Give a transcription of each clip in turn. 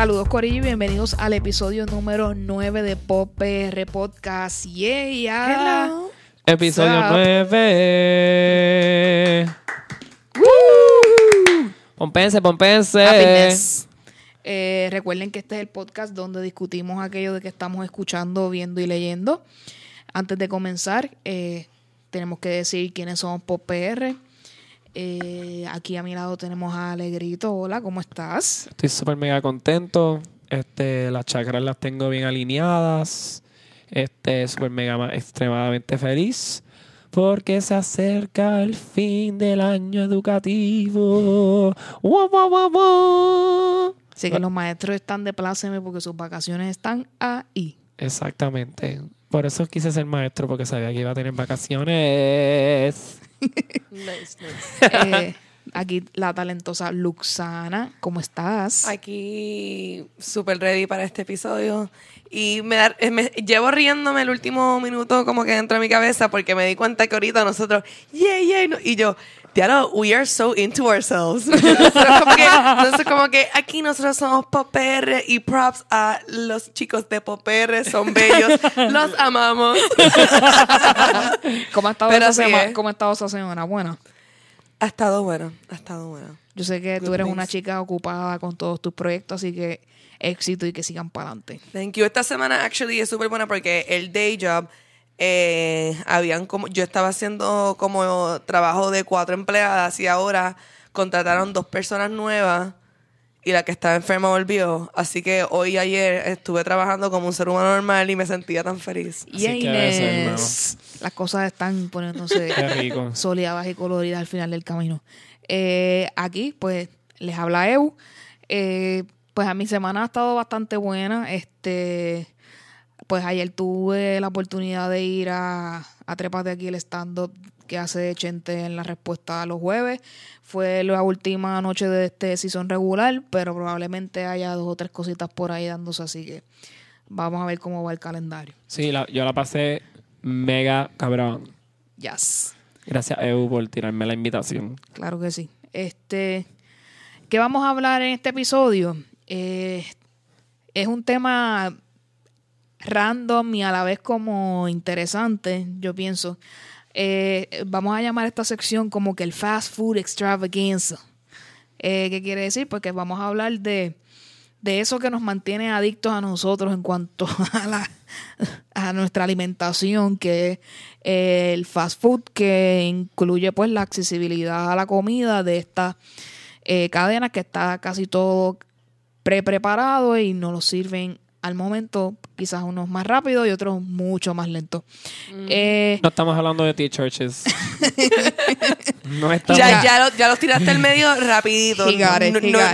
Saludos Corillo y bienvenidos al episodio número 9 de Pop PR Podcast. Yeah. Hello. Episodio What's up? 9. Pompense, pompense. Happiness. Eh, recuerden que este es el podcast donde discutimos aquello de que estamos escuchando, viendo y leyendo. Antes de comenzar, eh, tenemos que decir quiénes somos Pop PR. Eh, aquí a mi lado tenemos a Alegrito. Hola, ¿cómo estás? Estoy súper mega contento. Este, las chakras las tengo bien alineadas. Este, súper mega ma- extremadamente feliz. Porque se acerca el fin del año educativo. Guau, guau, guau, guau. Así que los maestros están de pláceme porque sus vacaciones están ahí. Exactamente. Por eso quise ser maestro, porque sabía que iba a tener vacaciones. Nice, nice. Eh, aquí la talentosa Luxana, ¿cómo estás? Aquí súper ready para este episodio. Y me, da- eh, me- llevo riéndome el último minuto como que dentro de mi cabeza porque me di cuenta que ahorita nosotros, yeah, yeah, no- y yo, Diablo, we are so into ourselves. Nosotros como, que, nosotros como que aquí nosotros somos Popr y props a los chicos de Popr, son bellos, los amamos. ¿Cómo ha estado, Pero esa es. cómo ha estado esa semana? Bueno, Ha estado bueno, ha estado bueno. yo sé que tú Good eres una things. chica ocupada con todos tus proyectos, así que éxito y que sigan para adelante. Thank you. Esta semana actually es súper buena porque el day job eh, habían como yo estaba haciendo como trabajo de cuatro empleadas y ahora contrataron dos personas nuevas y la que estaba enferma volvió. Así que hoy y ayer estuve trabajando como un ser humano normal y me sentía tan feliz. Y Inés, las cosas están poniéndose soleadas y coloridas al final del camino. Eh, aquí, pues, les habla Eu. Eh, pues a mi semana ha estado bastante buena. Este, pues ayer tuve la oportunidad de ir a, a Trépate aquí el stand-up que hace Chente en la respuesta a los jueves. Fue la última noche de este season regular, pero probablemente haya dos o tres cositas por ahí dándose, así que vamos a ver cómo va el calendario. Sí, la- yo la pasé mega cabrón. Yes. Gracias, Eu, por tirarme la invitación. Claro que sí. Este, ¿qué vamos a hablar en este episodio? Eh, es un tema random y a la vez como interesante, yo pienso. Eh, vamos a llamar esta sección como que el fast food extravaganza. Eh, ¿Qué quiere decir? Porque vamos a hablar de, de eso que nos mantiene adictos a nosotros en cuanto a, la, a nuestra alimentación, que es eh, el fast food, que incluye pues la accesibilidad a la comida de estas eh, cadenas que está casi todo pre-preparado y nos lo sirven al momento, quizás unos más rápidos y otros mucho más lentos. Eh, No estamos hablando de T-Churches. no estamos. Ya, ya, lo- ya los tiraste al medio rapidito. It,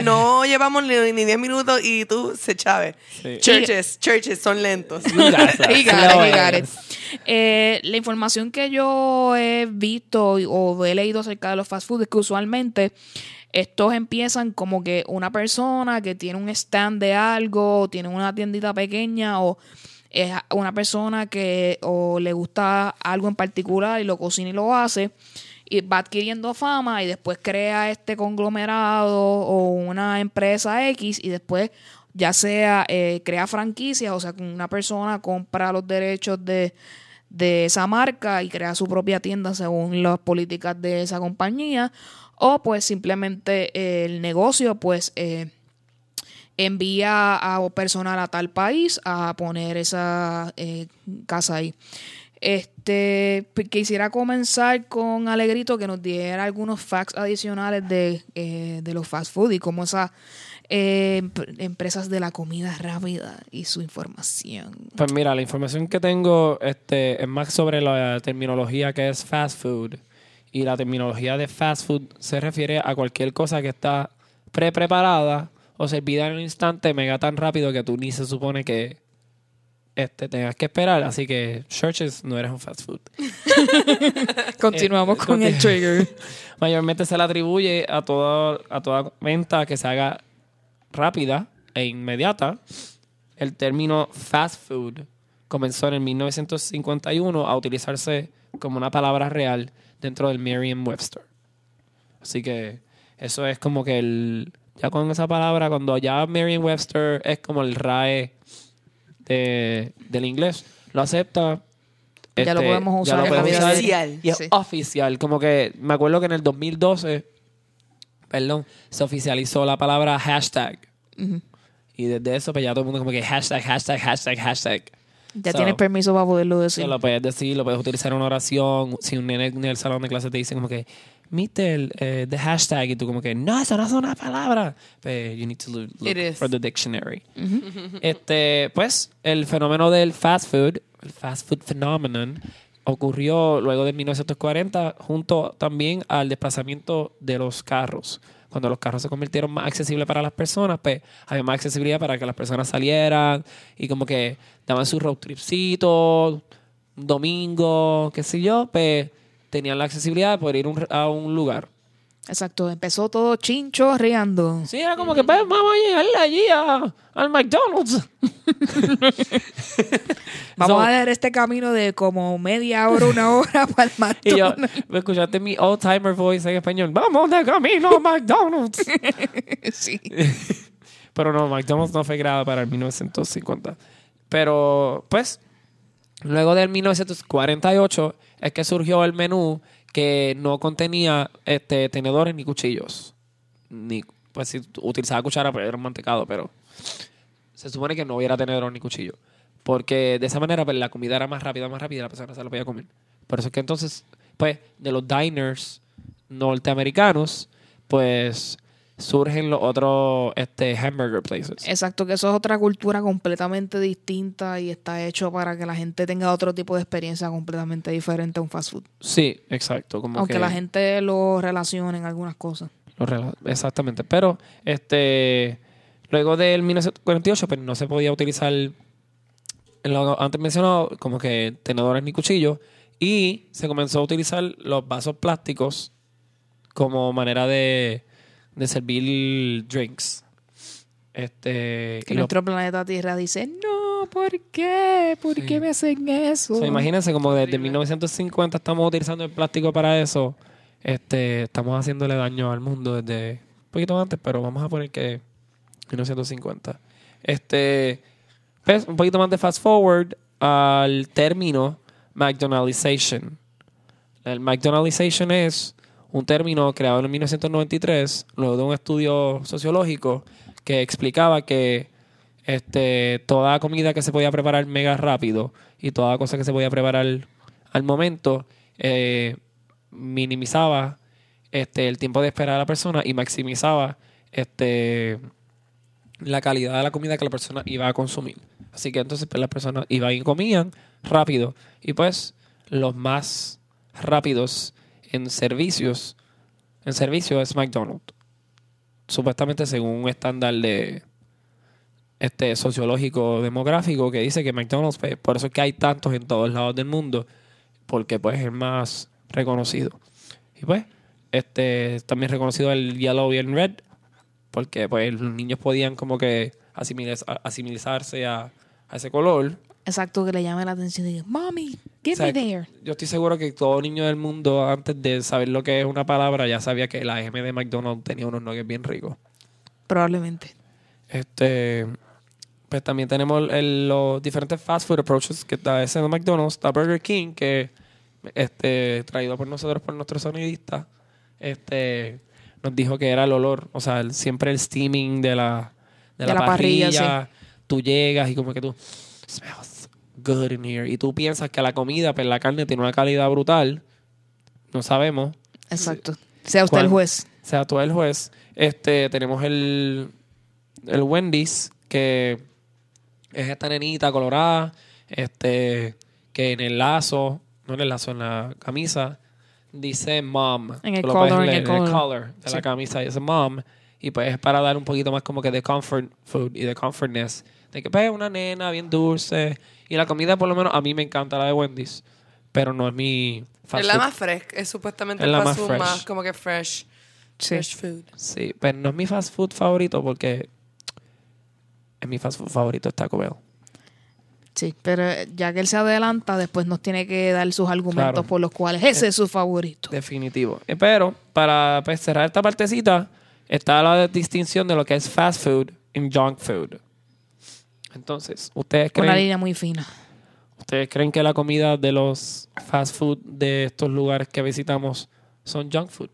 no, llevamos ni ni 10 minutos y tú se chave. Sí. Churches, churches son lentos. Eh, la información que yo he visto o he leído acerca de los fast food es que usualmente estos empiezan como que una persona que tiene un stand de algo, o tiene una tiendita pequeña o es una persona que o le gusta algo en particular y lo cocina y lo hace y va adquiriendo fama y después crea este conglomerado o una empresa X y después ya sea eh, crea franquicias, o sea, una persona compra los derechos de, de esa marca y crea su propia tienda según las políticas de esa compañía, o pues simplemente eh, el negocio pues eh, envía a personal a tal país a poner esa eh, casa ahí. Este, p- quisiera comenzar con Alegrito que nos diera algunos facts adicionales de, de los fast food y cómo esas emp- empresas de la comida rápida y su información. Pues mira, la información que tengo este, es más sobre la terminología que es fast food. Y la terminología de fast food se refiere a cualquier cosa que está pre-preparada o servida en un instante mega tan rápido que tú ni se supone que este, tengas que esperar. Así que Churches no eres un fast food. Continuamos con el trigger. Mayormente se le atribuye a, todo, a toda venta que se haga rápida e inmediata. El término fast food comenzó en el 1951 a utilizarse como una palabra real dentro del Merriam-Webster. Así que eso es como que el Ya con esa palabra, cuando ya Merriam-Webster es como el RAE de- del inglés, lo acepta. Ya lo podemos usar lo en la podemos usar oficial. Y es Sí. oficial. Como que me acuerdo que en el 2012, perdón, se oficializó la palabra hashtag. Y desde eso, pues ya todo el mundo como que hashtag, hashtag, hashtag, hashtag. Ya So, tienes permiso para poderlo decir. Lo puedes decir, lo puedes utilizar en una oración. Si un nene en el salón de clase te dice como que, Mister, eh, the hashtag, y tú como que, no, eso no es una palabra. Pues, you need to look, look It is. for the dictionary. Este, pues, el fenómeno del fast food, el fast food phenomenon, ocurrió luego de 1940 junto también al desplazamiento de los carros. Cuando los carros se convirtieron más accesibles para las personas, pues había más accesibilidad para que las personas salieran y como que daban su road tripcito, un domingo, qué sé yo, pues tenían la accesibilidad de poder ir un- a un lugar. Exacto, empezó todo chincho riando. Sí, era como que pues, vamos a llegar allí a- al McDonald's. Vamos So- a dar este camino de como media hora, una hora para el Y yo, McDonald's. me escuchaste mi old timer voice en español. Vamos de camino a McDonald's. sí. Pero no, McDonald's no fue creada para el 1950. Pero, pues, luego del 1948 es que surgió el menú que no contenía este, tenedores ni cuchillos. Ni, pues, si utilizaba cuchara, pues era un mantecado, pero se supone que no hubiera tenedor ni cuchillo. Porque de esa manera, pues, la comida era más rápida, más rápida y la persona se la podía comer. Por eso es que entonces, pues, de los diners norteamericanos, pues, surgen los otros este, hamburger places. Exacto, que eso es otra cultura completamente distinta y está hecho para que la gente tenga otro tipo de experiencia completamente diferente a un fast food. Sí, exacto. Como Aunque que la gente lo relacione en algunas cosas. lo rela- exactamente. Pero, este, luego del 1948, pues no se podía utilizar, lo antes mencionado, como que tenedores ni cuchillos. Y se comenzó a utilizar los vasos plásticos como manera de, de servir drinks. Este, Que nuestro planeta Tierra dice, no, ¿por qué? ¿Por qué me hacen eso? O sea, imagínense como desde 1950 estamos utilizando el plástico para eso. Este, estamos haciéndole daño al mundo desde un poquito antes, pero vamos a poner que 1950. Este, pues, un poquito más de fast forward al término McDonaldization. El McDonaldization es un término creado en 1993, luego de un estudio sociológico que explicaba que este, toda comida que se podía preparar mega rápido y toda cosa que se podía preparar al momento eh, minimizaba este, el tiempo de esperar a la persona y maximizaba este, la calidad de la comida que la persona iba a consumir. Así que entonces pues, las personas iban y comían rápido. Y pues los más rápidos en servicios, en servicio es McDonald's. Supuestamente según un estándar de este sociológico demográfico que dice que McDonald's, pues, por eso es que hay tantos en todos lados del mundo, porque pues es más reconocido. Y pues, este también reconocido el yellow y el red, porque pues los niños podían como que asimilizarse a, a ese color. Exacto, que le llame la atención y diga, Mommy, get O sea, me there. Yo estoy seguro que todo niño del mundo, antes de saber lo que es una palabra, ya sabía que la M de McDonald's tenía unos nuggets bien ricos. Probablemente. Este, pues también tenemos el- los diferentes fast food approaches que está ese de McDonald's, está Burger King, que este, traído por nosotros, por nuestro sonidista, este, nos dijo que era el olor, o sea, el- siempre el steaming de la, de De la, la parrilla, parrilla. Tú llegas y como que tú, smells good in here. Y tú piensas que la comida, pues la carne tiene una calidad brutal. No sabemos. Exacto. Sea usted el juez. Sea, tú el juez. Este, tenemos el, el Wendy's, que es esta nenita colorada, este, que en el lazo, no en el lazo, en la camisa, dice mom. En el collar, en el collar. collar de Sí. la camisa dice mom. Y pues es para dar un poquito más como que de comfort food y de comfortness. De que pues una nena bien dulce. Y la comida por lo menos a mí me encanta la de Wendy's. Pero no es mi fast es la food. más fresca, es supuestamente Es el la fast más food fresh. más como que fresh. Sí. Fresh food. Sí, pero no es mi fast food favorito porque es mi fast food favorito es Taco Bell. Sí, pero ya que él se adelanta, después nos tiene que dar sus argumentos Claro. por los cuales ese es su favorito. Definitivo. Eh, Pero para pues, cerrar esta partecita, está la distinción de lo que es fast food y junk food. Entonces, ¿ustedes Una creen, línea muy fina. ¿ustedes creen que la comida de los fast food de estos lugares que visitamos son junk food?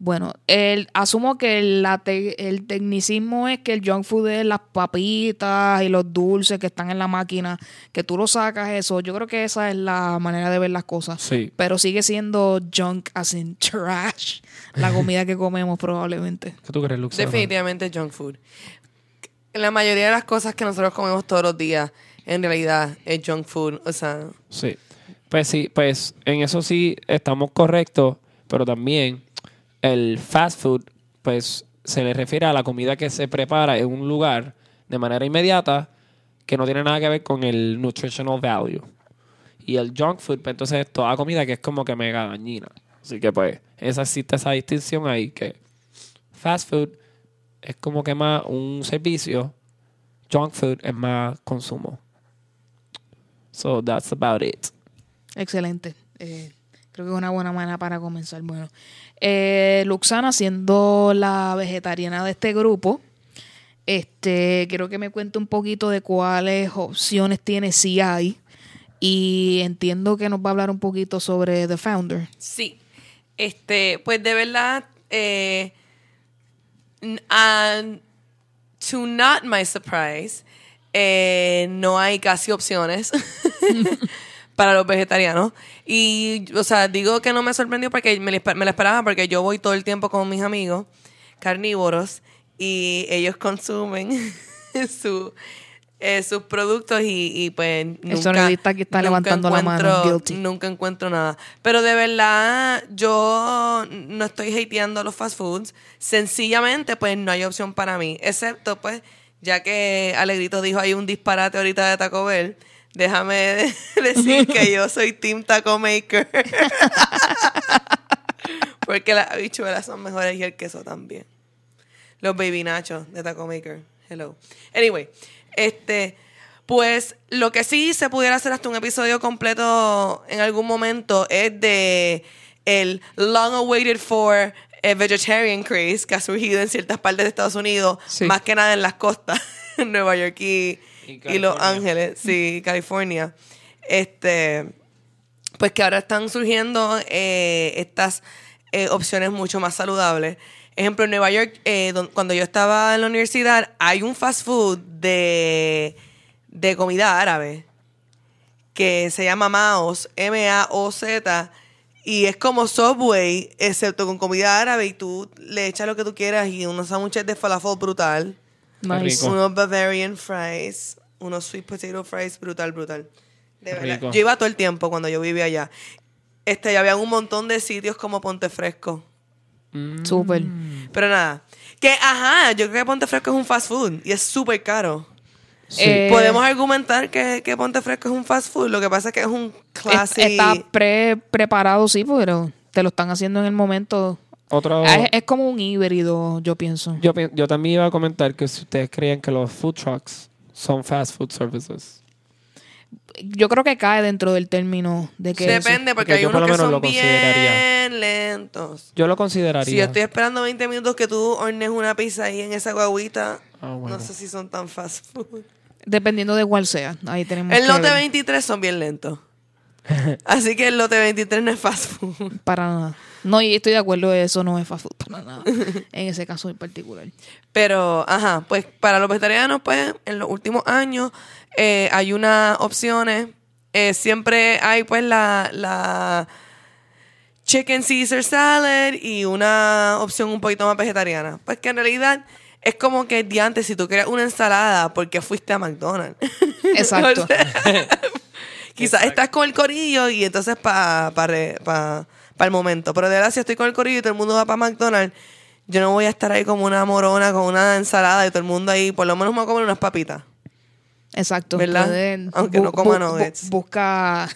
Bueno, el, asumo que la te- el tecnicismo es que el junk food es las papitas y los dulces que están en la máquina, que tú lo sacas eso. Yo creo que esa es la manera de ver las cosas. Sí. Pero sigue siendo junk as in trash, la comida que comemos probablemente. ¿Qué tú crees, Luxana? Definitivamente junk food. La mayoría de las cosas que nosotros comemos todos los días, en realidad, es junk food. O sea, Sí. Pues sí, pues en eso sí estamos correctos, pero también el fast food, pues se le refiere a la comida que se prepara en un lugar de manera inmediata que no tiene nada que ver con el nutritional value. Y el junk food, pues entonces es toda comida que es como que mega dañina. Así que pues esa existe esa distinción ahí que fast food es como que más un servicio, junk food es más consumo. So that's about it. Excelente. Eh, creo que es una buena manera para comenzar. Bueno, eh, Luxana, siendo la vegetariana de este grupo, este, quiero que me cuente un poquito de cuáles opciones tiene si hay. Y entiendo que nos va a hablar un poquito sobre The Founder. sí. Este, pues de verdad, eh, and to not my surprise, eh, no hay casi opciones para los vegetarianos. Y, o sea, digo que no me sorprendió porque me, la esper- me la esperaba porque yo voy todo el tiempo con mis amigos carnívoros y ellos consumen su, eh, sus productos y, y, pues nunca, sonidista que está levantando la mano, guilty. Nunca encuentro nada. Pero de verdad, yo no estoy hateando los fast foods. Sencillamente, pues no hay opción para mí. Excepto, pues, ya que Alegrito dijo hay un disparate ahorita de Taco Bell. Déjame decir que yo soy Team Taco Maker. Porque las habichuelas son mejores y el queso también. Los baby nachos de Taco Maker. Hello. Anyway, este, pues lo que sí se pudiera hacer hasta un episodio completo en algún momento es de el long awaited for vegetarian craze que ha surgido en ciertas partes de Estados Unidos, Sí. más que nada en las costas, en Nueva York y, Y y Los California. Ángeles, sí, California. Este, pues que ahora están surgiendo eh, estas eh, opciones mucho más saludables. Ejemplo, en Nueva York, eh, don- cuando yo estaba en la universidad, hay un fast food de, de comida árabe que se llama Maos, M-A-O-Z, y es como Subway, excepto con comida árabe, y tú le echas lo que tú quieras y unos sándwiches de falafel brutal. Nice. Unos Bavarian fries, unos sweet potato fries, brutal, brutal. De verdad. Rico. Yo iba todo el tiempo cuando yo vivía allá. Este, ya había un montón de sitios como Ponte Fresco. Súper. Pero nada. Que, ajá, yo creo que Ponte Fresco es un fast food y es súper caro. Sí. Eh, Podemos argumentar que, que Ponte Fresco es un fast food. Lo que pasa es que es un classy... Está pre preparado, sí, pero te lo están haciendo en el momento. Otro, Es, es como un híbrido, yo pienso. yo, yo también iba a comentar que si ustedes creían que los food trucks son fast food services. Yo creo que cae dentro del término de que. Depende, porque Porque hay unos lo que son bien lentos. Yo lo consideraría. Si yo estoy esperando 20 minutos que tú hornees una pizza ahí en esa guaguita, Ah, bueno. no sé si son tan fast food. Dependiendo de cuál sea. Ahí tenemos El lote ver. 23 son bien lentos. Así que el lote 23 no es fast food. Para nada. No, y estoy de acuerdo, eso no es fast food para nada. en ese caso en particular. Pero, ajá, pues para los vegetarianos, pues en los últimos años eh, hay unas opciones. Eh, siempre hay pues la, la chicken Caesar salad y una opción un poquito más vegetariana. Pues que en realidad es como que de antes, si tú quieres una ensalada, porque fuiste a McDonald's. Exacto. Quizás estás con el corillo y entonces para pa, pa el momento. Pero de verdad, si estoy con el corillo y todo el mundo va para McDonald's, yo no voy a estar ahí como una morona con una ensalada y todo el mundo ahí, por lo menos me voy a comer unas papitas. Exacto. ¿Verdad? Pueden- Aunque no coma nuggets. busca,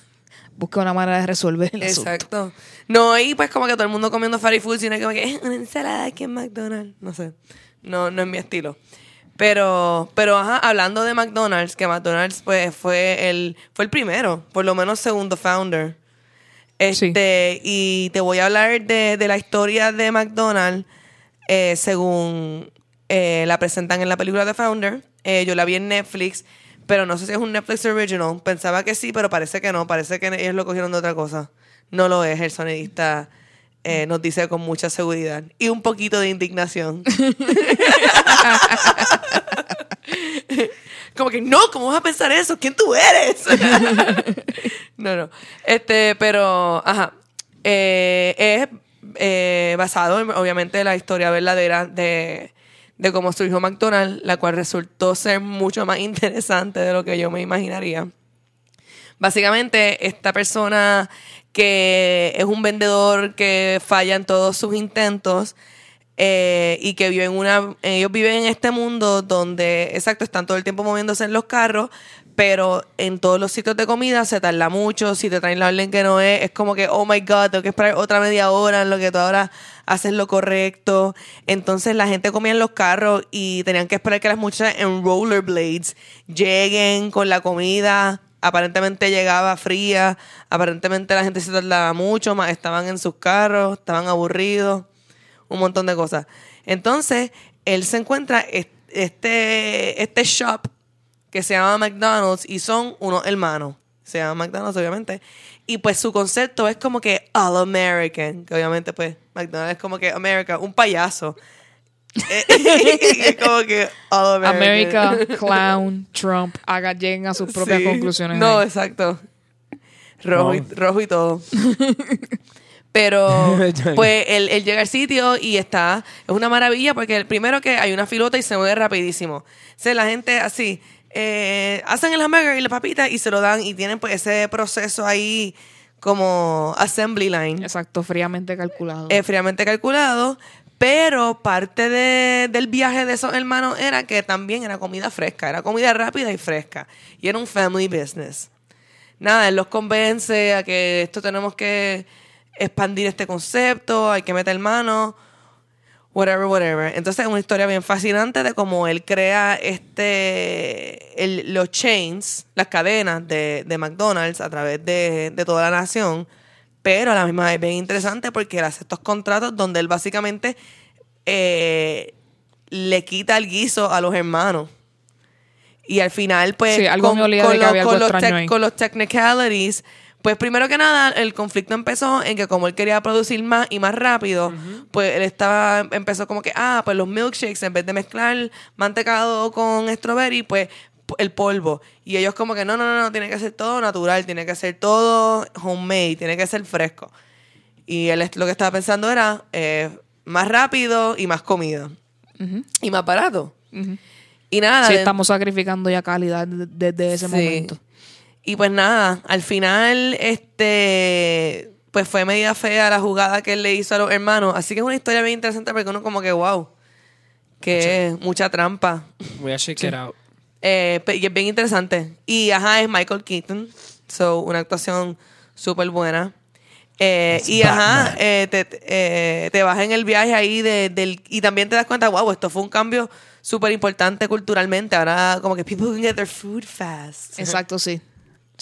busca una manera de resolver el asunto. Exacto. No, y pues como que todo el mundo comiendo fast food, sino como que "Eh, una ensalada aquí en McDonald's. No sé. No, no es mi estilo. Pero, pero ajá, hablando de McDonald's, que McDonald's pues fue el, fue el primero, por lo menos segundo founder. Este, y te voy a hablar de, de la historia de McDonald's eh, según eh, la presentan en la película The Founder. Eh, yo la vi en Netflix, pero no sé si es un Netflix original. Pensaba que sí, pero parece que no. Parece que ellos lo cogieron de otra cosa. No lo es, el sonidista eh, nos dice con mucha seguridad. Y un poquito de indignación. Como que, no, ¿cómo vas a pensar eso? ¿Quién tú eres? no, no. Este, pero, ajá. Eh, es eh, basado, en, obviamente, en la historia verdadera de, de cómo surgió McDonald's, la cual resultó ser mucho más interesante de lo que yo me imaginaría. Básicamente, esta persona que es un vendedor que falla en todos sus intentos eh, y que vive en una. Ellos viven en este mundo donde, exacto, están todo el tiempo moviéndose en los carros, pero en todos los sitios de comida se tarda mucho. Si te traen la orden que no es, es como que, oh my god, tengo que esperar otra media hora en lo que tú ahora haces lo correcto. Entonces la gente comía en los carros y tenían que esperar que las muchachas en rollerblades lleguen con la comida. Aparentemente llegaba fría, aparentemente la gente se tardaba mucho, más estaban en sus carros, estaban aburridos, un montón de cosas. Entonces, él se encuentra es- este, este shop que se llama McDonald's y son unos hermanos. Se llama McDonald's, obviamente. Y pues su concepto es como que All American, que obviamente pues McDonald's es como que America, un payaso. Eh, es como que All American. América, clown, Trump, haga, lleguen a sus propias Sí. conclusiones. No, ahí. exacto. Rojo, y, rojo y todo. Pero, pues, él, él llega al sitio y está. Es una maravilla porque el primero que hay una filota y se mueve rapidísimo. O sea, la gente así. Eh, hacen el hamburger y la papita y se lo dan y tienen pues ese proceso ahí como assembly line Exacto, fríamente calculado. eh, fríamente calculado, pero parte de- del viaje de esos hermanos era que también era comida fresca, era comida rápida y fresca, y era un family business. Nada, él los convence a que esto tenemos que expandir este concepto, hay que meter mano, whatever, whatever. Entonces es una historia bien fascinante de cómo él crea este el- los chains, las cadenas de, de McDonald's a través de, de toda la nación, pero a la misma vez bien interesante porque él hace estos contratos donde él básicamente eh, le quita el guiso a los hermanos. Y al final, pues, Sí, algo me olía de que los, había algo con los extraño tec- ahí. con los technicalities, pues primero que nada, el conflicto empezó en que como él quería producir más y más rápido, pues él estaba, empezó como que, ah, pues los milkshakes, en vez de mezclar mantecado con strawberry, pues el polvo. Y ellos como que, no, no, no, no, tiene que ser todo natural, tiene que ser todo homemade, tiene que ser fresco. Y él lo que estaba pensando era eh, más rápido y más comida. Y más barato. Y nada. Sí, de- estamos sacrificando ya calidad de- desde ese Sí. momento. Y pues nada, al final, este, pues fue media fea la jugada que él le hizo a los hermanos. Así que es una historia bien interesante porque uno como que, wow, que mucha trampa. Voy a check it out. Eh, y es bien interesante. Y ajá, es Michael Keaton. So, una actuación súper buena. Eh, It's y ajá, eh, te, te- eh, te vas en el viaje ahí de- del, y también te das cuenta, wow, esto fue un cambio súper importante culturalmente. Ahora como que people can get their food fast. Exacto, sí.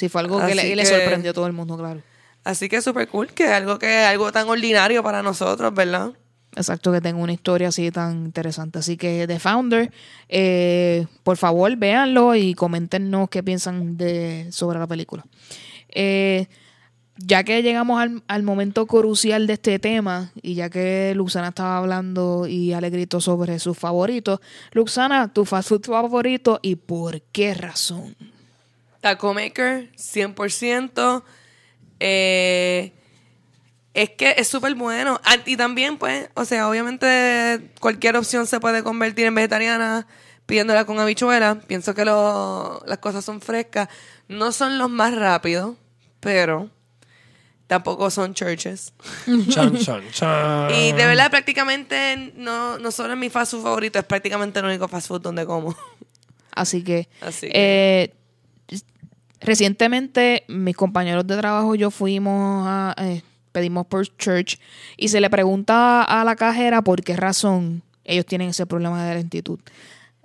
Sí, fue algo que le, sorprendió a todo el mundo, claro. Así que súper cool, que es algo que es algo tan ordinario para nosotros, ¿verdad? Exacto, que tenga una historia así tan interesante. Así que The Founder, eh, por favor, véanlo y coméntenos qué piensan de, sobre la película. Eh, ya que llegamos al, al momento crucial de este tema, y ya que Luxana estaba hablando y Alegrito sobre sus favoritos, Luxana, tu fast food favorito y por qué razón. Taco Maker, 100%. Eh, es que es súper bueno. Ah, Y también, pues, o sea, obviamente cualquier opción se puede convertir en vegetariana pidiéndola con habichuela. Pienso que lo- las cosas son frescas. No son los más rápidos, pero tampoco son churches. Chan, chan, chan. Y de verdad, prácticamente, no, no solo es mi fast food favorito, es prácticamente el único fast food donde como. Así que, Así que- eh, recientemente mis compañeros de trabajo y yo fuimos a, eh, pedimos por church y se le pregunta a la cajera por qué razón ellos tienen ese problema de lentitud.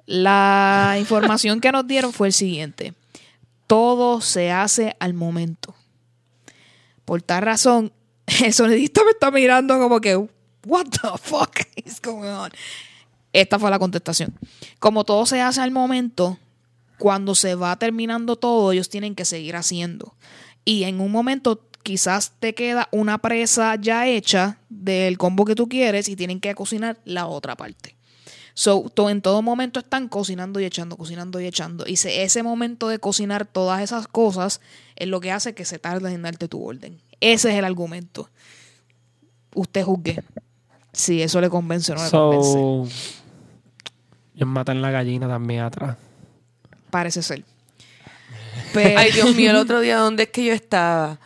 La información que nos dieron fue el siguiente. Todo se hace al momento. Por tal razón, el sonidista me está mirando como que, what the fuck is going on? Esta fue la contestación. Como todo se hace al momento, cuando se va terminando todo, ellos tienen que seguir haciendo. Y en un momento quizás te queda una presa ya hecha del combo que tú quieres y tienen que cocinar la otra parte. So, to- en todo momento están cocinando y echando, cocinando y echando. Y se- ese momento de cocinar todas esas cosas es lo que hace que se tarde en darte tu orden. Ese es el argumento. Usted juzgue. Si eso le convence o no le convence. So, ellos matan la gallina también atrás. Parece ser. Pero, Ay, Dios mío, el otro día, ¿dónde es que yo estaba?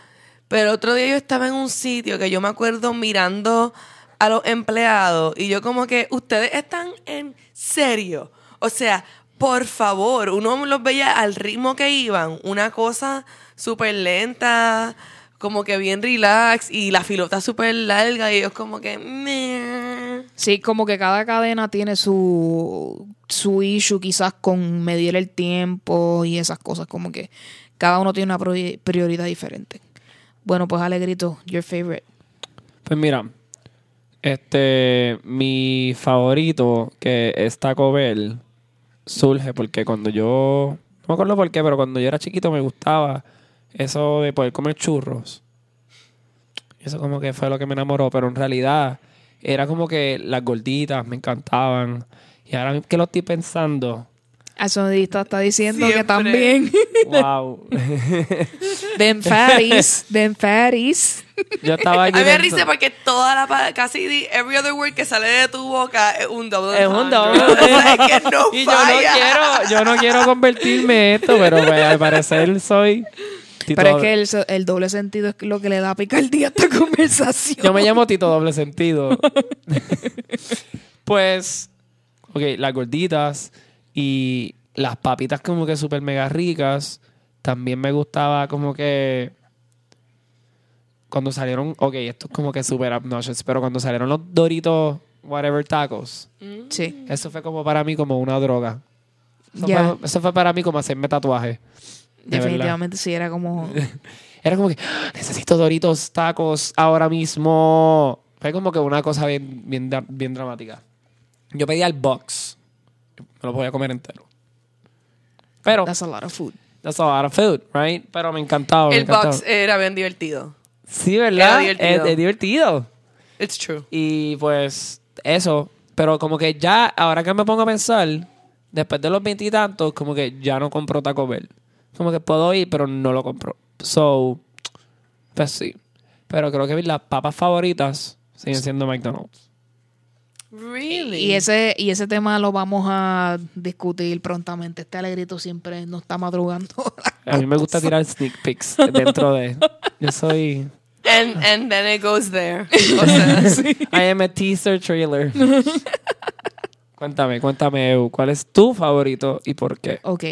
Pero el otro día yo estaba en un sitio que yo me acuerdo mirando a los empleados y yo como que, ustedes están en serio. O sea, por favor, uno los veía al ritmo que iban, una cosa súper lenta, como que bien relax y la filota súper larga y ellos como que... meh. Sí, como que cada cadena tiene su, su issue quizás con medir el tiempo y esas cosas, como que cada uno tiene una pri- prioridad diferente. Bueno, pues Alegrito, your favorite. Pues mira, este, mi favorito que es Taco Bell surge porque cuando yo, no me acuerdo por qué, pero cuando yo era chiquito me gustaba eso de poder comer churros. Eso como que fue lo que me enamoró, pero en realidad era como que las gorditas me encantaban. Y ahora que lo estoy pensando, El sonidista está diciendo que también. wow. Them fatties, them fatties. yo estaba A mí me risa porque toda la casi di- every other word que sale de tu boca es un double Es un doble. O sea, es que no y yo no quiero, yo no quiero convertirme en esto, pero pues, al parecer soy. Tito Pero es que el, doble sentido es lo que le da picardía a esta conversación. Yo me llamo Tito Doble Sentido. pues, ok, las gorditas y las papitas como que súper mega ricas. También me gustaba como que cuando salieron, ok, esto es como que súper obnoxious, pero cuando salieron los Doritos, whatever tacos, Sí. eso fue como para mí como una droga. Eso, fue, eso fue para mí como hacerme tatuaje. De verdad. Definitivamente sí era como. Era como que "Ah, necesito Doritos tacos ahora mismo. Fue como que una cosa bien, bien, bien dramática. Yo pedía el box. Me lo podía comer entero. Pero, That's a lot of food. that's a lot of food, right? Pero me encantaba. me El encantaba. box era bien divertido. Sí, ¿verdad? era divertido. Es, es divertido. It's true. Y pues, eso. Pero como que ya, ahora que me pongo a pensar, después de los veintitantos, como que ya no compro Taco Bell. Como que puedo ir, pero no lo compro. So, pues sí. Pero creo que las papas favoritas siguen siendo McDonald's. Really? Y ese, y ese tema lo vamos a discutir prontamente. Este alegrito siempre nos está madrugando. A mí me gusta tirar sneak peeks dentro de... Yo soy... And, and then it goes there. O sea, I am a teaser trailer. cuéntame, cuéntame, Eu, ¿cuál es tu favorito y por qué? ok.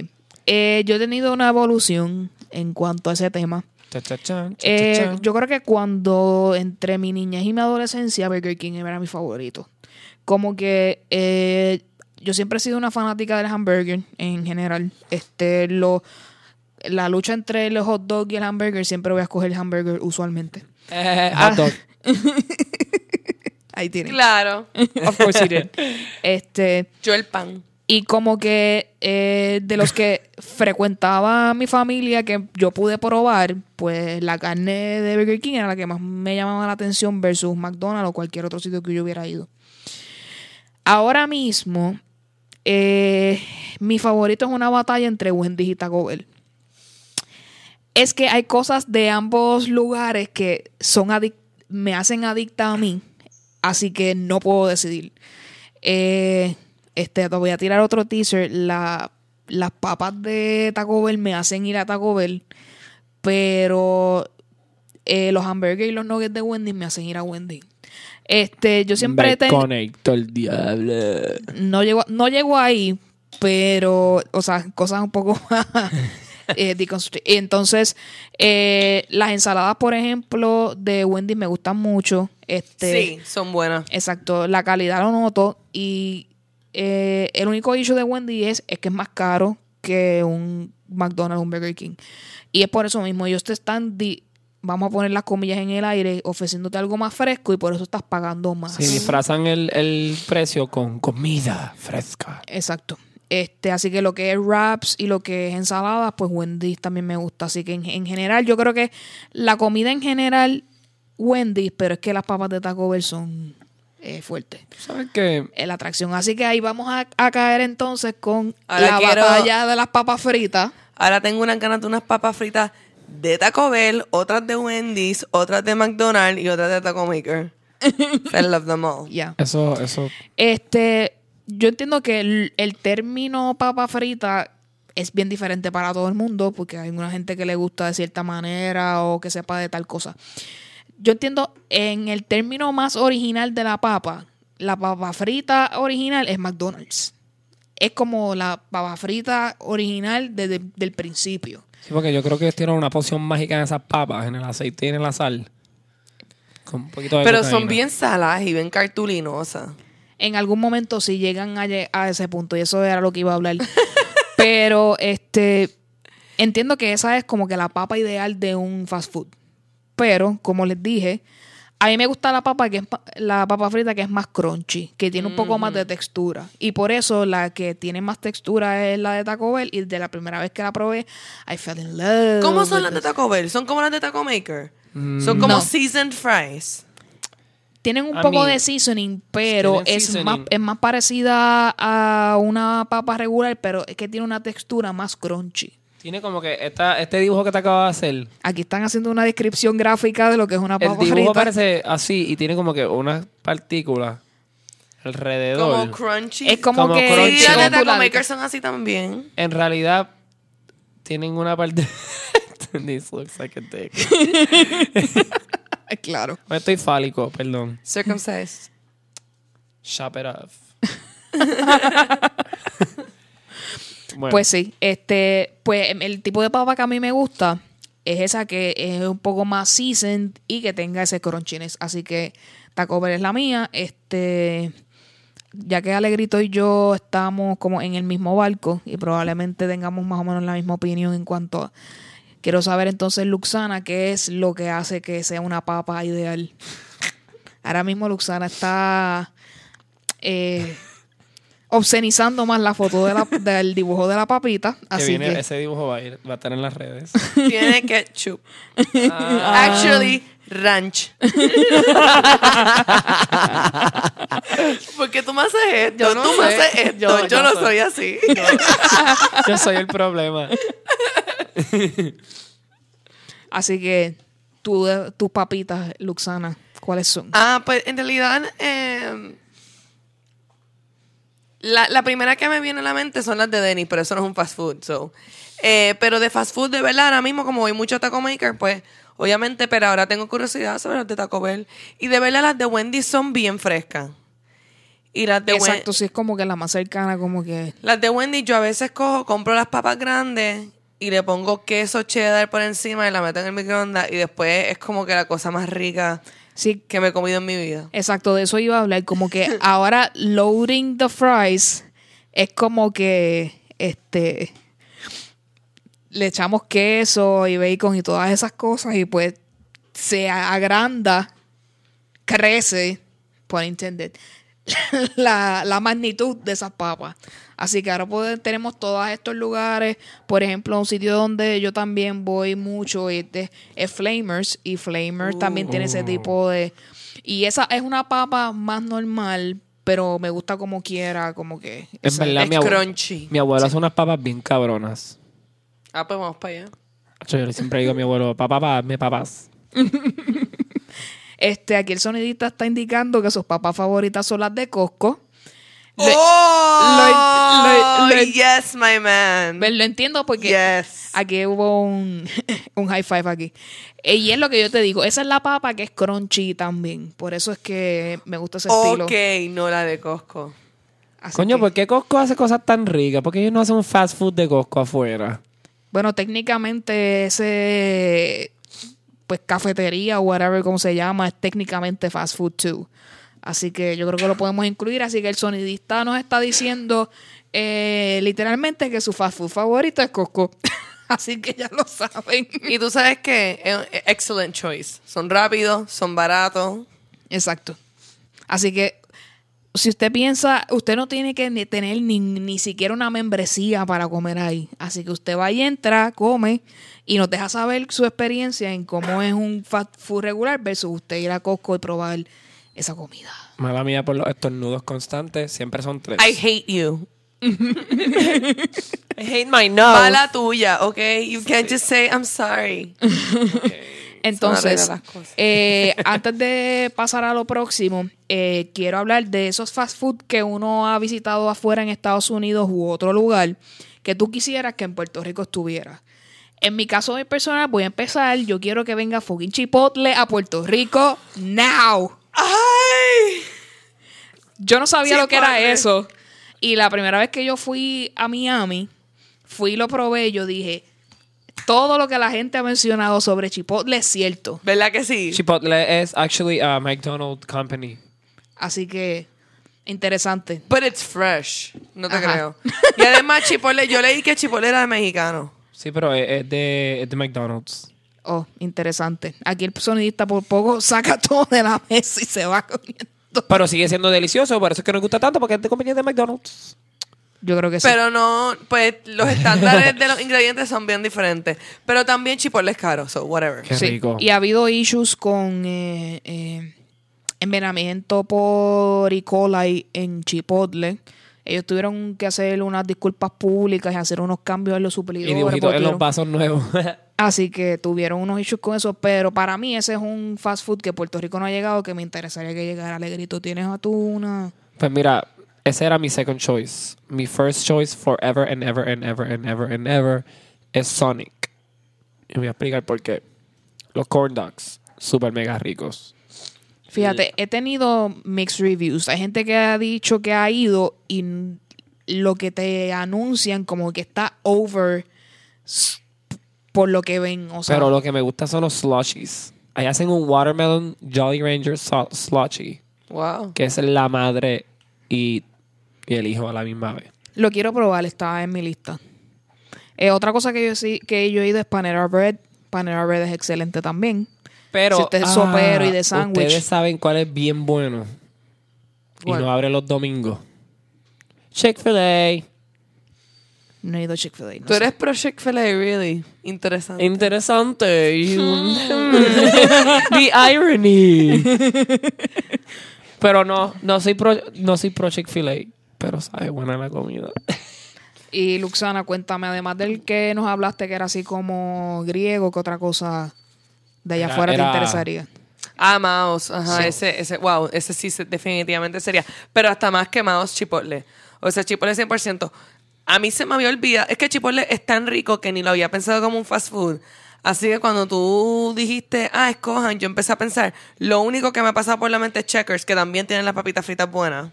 Eh, yo he tenido una evolución en cuanto a ese tema. Cha, cha, chan, cha, Eh, yo creo que cuando entre mi niñez y mi adolescencia, Burger King era mi favorito. Como que eh, yo siempre he sido una fanática del hamburger en general. Este, lo, la lucha entre el hot dog y el hamburger, siempre voy a escoger el hamburger usualmente. Eh, Ah. hot dog. Ahí tienen. claro. Of course he did. Este, Yo el pan. Y como que eh, de los que frecuentaba mi familia que yo pude probar, pues la carne de Burger King era la que más me llamaba la atención versus McDonald's o cualquier otro sitio que yo hubiera ido. Ahora mismo, eh, mi favorito es una batalla entre Wendy's y Taco Bell. Es que hay cosas de ambos lugares que son me hacen adicta a mí, así que no puedo decidir. Eh, este, te voy a tirar otro teaser. La- las papas de Taco Bell me hacen ir a Taco Bell, pero eh, los hamburgues y los nuggets de Wendy me hacen ir a Wendy. Este, yo siempre Me tenido- conecto el diablo. no llego, no llego ahí, pero, o sea, cosas un poco más eh, Entonces, eh, las ensaladas, por ejemplo, de Wendy me gustan mucho. Este, Sí, son buenas. Exacto, la calidad lo noto y eh, el único issue de Wendy es, es que es más caro que un McDonald's, un Burger King. Y es por eso mismo, ellos te están di- vamos a poner las comillas en el aire, ofreciéndote algo más fresco y por eso estás pagando más. Sí, disfrazan el, el precio con comida fresca. Exacto. Este, así que lo que es wraps y lo que es ensaladas, pues Wendy's también me gusta. Así que en, en general, yo creo que la comida en general, Wendy's, pero es que las papas de Taco Bell son eh, fuertes. ¿Sabes qué? Es la atracción. Así que ahí vamos a, a caer entonces con Ahora la quiero- batalla de las papas fritas. Ahora tengo unas ganas de unas papas fritas de Taco Bell, otras de Wendy's, otras de McDonald's y otras de Taco Maker. I love them all. Ya. Eso, eso. Este, yo entiendo que el, el término papa frita es bien diferente para todo el mundo, porque hay una gente que le gusta de cierta manera o que sepa de tal cosa. Yo entiendo, en el término más original de la papa, la papa frita original es McDonald's. Es como la papa frita original desde el principio. Sí, porque yo creo que tienen una poción mágica en esas papas, en el aceite y en la sal. Con un poquito de Pero cocaína. son bien saladas y bien cartulinosas. en algún momento si llegan a, a ese punto y eso era lo que iba a hablar pero este entiendo que esa es como que la papa ideal de un fast food pero como les dije a mí me gusta la papa que es pa- la papa frita que es más crunchy que tiene un poco más de textura y por eso la que tiene más textura es la de Taco Bell y de la primera vez que la probé I fell in love ¿Cómo son las de. Taco Bell? ¿Son como las de Taco Maker? Son como No. seasoned fries. tienen un A poco mí- de seasoning, pero es seasoning. más, es más parecida a una papa regular, pero es que tiene una textura más crunchy. Tiene como que esta, este dibujo que te acabo de hacer. Aquí están haciendo una descripción gráfica de lo que es una El papa dibujo frita. parece así y tiene como que unas partículas alrededor. Como crunchy. Es como, Como que crunchy. Sí, las de Taco. Maker son así también. En realidad, tienen una parte. This looks like a dick. Claro. Estoy fálico, perdón. Circumcised. Shop it off. Pues sí, este, pues el tipo de papa que a mí me gusta es esa que es un poco más seasoned y que tenga ese crunchiness. Así que Taco Bell es la mía. Este, ya que Alegrito y yo estamos como en el mismo barco y probablemente tengamos más o menos la misma opinión en cuanto a... Quiero saber entonces, Luxana, qué es lo que hace que sea una papa ideal. Ahora mismo Luxana está eh, obscenizando más la foto de la- del dibujo de la papita. que Así viene, que ese dibujo va a, ir, va a estar en las redes. Tiene ketchup. Ah. Actually, ranch. Porque tú me haces esto, Yo no tú me haces esto. Yo- Yo, yo no soy así. Yo soy el problema. Así que tú, tus papitas, Luxana, ¿cuáles son? Ah, pues en realidad, eh, la, la primera que me viene a la mente son las de Denny, pero eso no es un fast food. So. Eh, pero de fast food, de verdad, ahora mismo, como voy mucho a Taco Maker, pues obviamente, pero ahora tengo curiosidad sobre las de Taco Bell. Y de verdad, las de Wendy son bien frescas. Y las de, Wen- Exacto, sí es como que la más cercana, como que... las de Wendy, yo a veces cojo, compro las papas grandes y le pongo queso cheddar por encima y la meto en el microondas. Y después es como que la cosa más rica Sí, que me he comido en mi vida. exacto, de eso iba a hablar. Como que ahora loading the fries es como que, este, le echamos queso y bacon y todas esas cosas y pues se agranda, crece, por intended, la, la magnitud de esas papas. Así que ahora podemos- tenemos todos estos lugares. Por ejemplo, un sitio donde yo también voy mucho es, de- es Flamers. Y Flamers también tiene ese tipo de... Y esa es una papa más normal, pero me gusta como quiera, como que... En esa- verdad, es mi, crunchy. mi abuelo hace unas papas bien cabronas. Ah, pues vamos para allá. Yo siempre digo a mi abuelo, papá, papá, me papas. Este, aquí el sonidista está indicando que sus papas favoritas son las de Costco. ¡Oh! lo- lo- yes, my man. Ve, Lo entiendo porque Yes. aquí hubo un, un high five aquí. Eh, Y es lo que yo te digo, esa es la papa que es crunchy también. Por eso es que me gusta ese estilo. Ok, no la de Costco. Así Coño, que- ¿por qué Costco hace cosas tan ricas? ¿Por qué ellos no hacen un fast food de Costco afuera? Bueno, técnicamente ese, pues cafetería o whatever como se llama, es técnicamente fast food too. Así que yo creo que lo podemos incluir. Así que el sonidista nos está diciendo eh, literalmente que su fast food favorito es Costco. Así que ya lo saben. Y tú sabes que es excellent choice. Son rápidos, son baratos. Exacto. Así que si usted piensa, usted no tiene que ni tener ni, ni siquiera una membresía para comer ahí. Así que usted va y entra, come y nos deja saber su experiencia en cómo es un fast food regular versus usted ir a Costco y probar esa comida. Mala mía por los estornudos constantes, siempre son tres. I hate you. I hate my nose. Mala tuya, ¿ok? You can't just say I'm sorry. Entonces, eh, antes de pasar a lo próximo, eh, quiero hablar de esos fast food que uno ha visitado afuera en Estados Unidos u otro lugar que tú quisieras que en Puerto Rico estuviera. En mi caso de personal, voy a empezar. Yo quiero que venga fucking Chipotle a Puerto Rico now. ¡Ay! Yo no sabía lo que era eso. Y la primera vez que yo fui a Miami, fui y lo probé. Yo dije, todo lo que la gente ha mencionado sobre Chipotle es cierto. ¿Verdad que sí? Chipotle es actually a McDonald's company. Así que, interesante. But it's fresh. No te Ajá. creo. Y además, Chipotle, yo leí que Chipotle era de mexicano. Sí, pero es, es de, es de McDonald's. Oh, interesante. Aquí el sonidista por poco saca todo de la mesa y se va comiendo. Pero sigue siendo delicioso, por eso es que nos gusta tanto, porque es de compañía de McDonald's. Yo creo que sí. Pero no, pues los estándares de los ingredientes son bien diferentes. Pero también Chipotle es caro, so whatever. Qué Sí, rico. Y ha habido issues con eh, eh, envenenamiento por E. coli en Chipotle. Ellos tuvieron que hacer unas disculpas públicas y hacer unos cambios en los Y suplidores. dibujitos porque en los vasos nuevos. Así que tuvieron unos issues con eso. Pero para mí ese es un fast food que Puerto Rico no ha llegado, que me interesaría que llegara. Alegrito, ¿tienes atuna? pues mira, ese era mi second choice. Mi first choice forever and ever and ever and ever and ever es Sonic. Y voy a explicar por qué. Los corn dogs, super mega ricos. Fíjate, he tenido mixed reviews. Hay gente que ha dicho que ha ido y lo que te anuncian como que está over por lo que ven. O sea, Pero lo que me gusta son los slushies. Ahí hacen un watermelon Jolly Ranger slushy, Wow. que es la madre y, y el hijo a la misma vez. lo quiero probar, está en mi lista. Eh, otra cosa que yo sí que yo he ido es Panera Bread. Panera Bread es excelente también. Pero Si usted es sopero y de sándwich. Ustedes saben cuál es bien bueno. ¿Cuál? Y no abre los domingos. Chick-fil-A. No he ido a Chick-fil-A. no Tú sé. eres pro Chick-fil-A, really. Interesante. Interesante. The irony. pero no, no soy pro, no soy pro Chick-fil-A. Pero sabe buena la comida. Y Luxana, cuéntame, además del que nos hablaste que era así como griego, ¿qué otra cosa de allá Era- afuera era- te interesaría? Ah, Mouse. Ajá, Sí. ese, ese, wow, ese sí definitivamente sería. Pero hasta más que Mouse, Chipotle. O sea, Chipotle 100%. A mí se me había olvidado. Es que Chipotle es tan rico que ni lo había pensado como un fast food. Así que cuando tú dijiste, ah, escojan, yo empecé a pensar, lo único que me ha pasado por la mente es Checkers, que también tienen las papitas fritas buenas.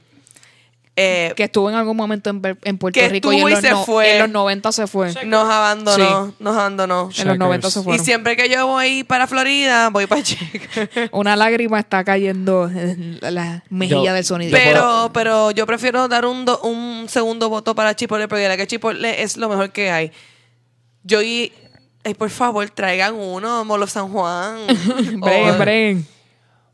Eh, Que estuvo en algún momento en, en Puerto Que Rico y en estuvo y los, se no- fue. en los 90 se fue. nos abandonó, nos abandonó. En los 90 se Checkers. Y siempre que yo voy para Florida, voy para Checkers. Una lágrima está cayendo en la mejilla Yo- del sonido. Pero, pero yo prefiero dar un, do- un segundo voto para Chipotle porque la que Chipotle es lo mejor que hay. Yo y... Ay, por favor, traigan uno, Molo San Juan. Bren, O- Bren.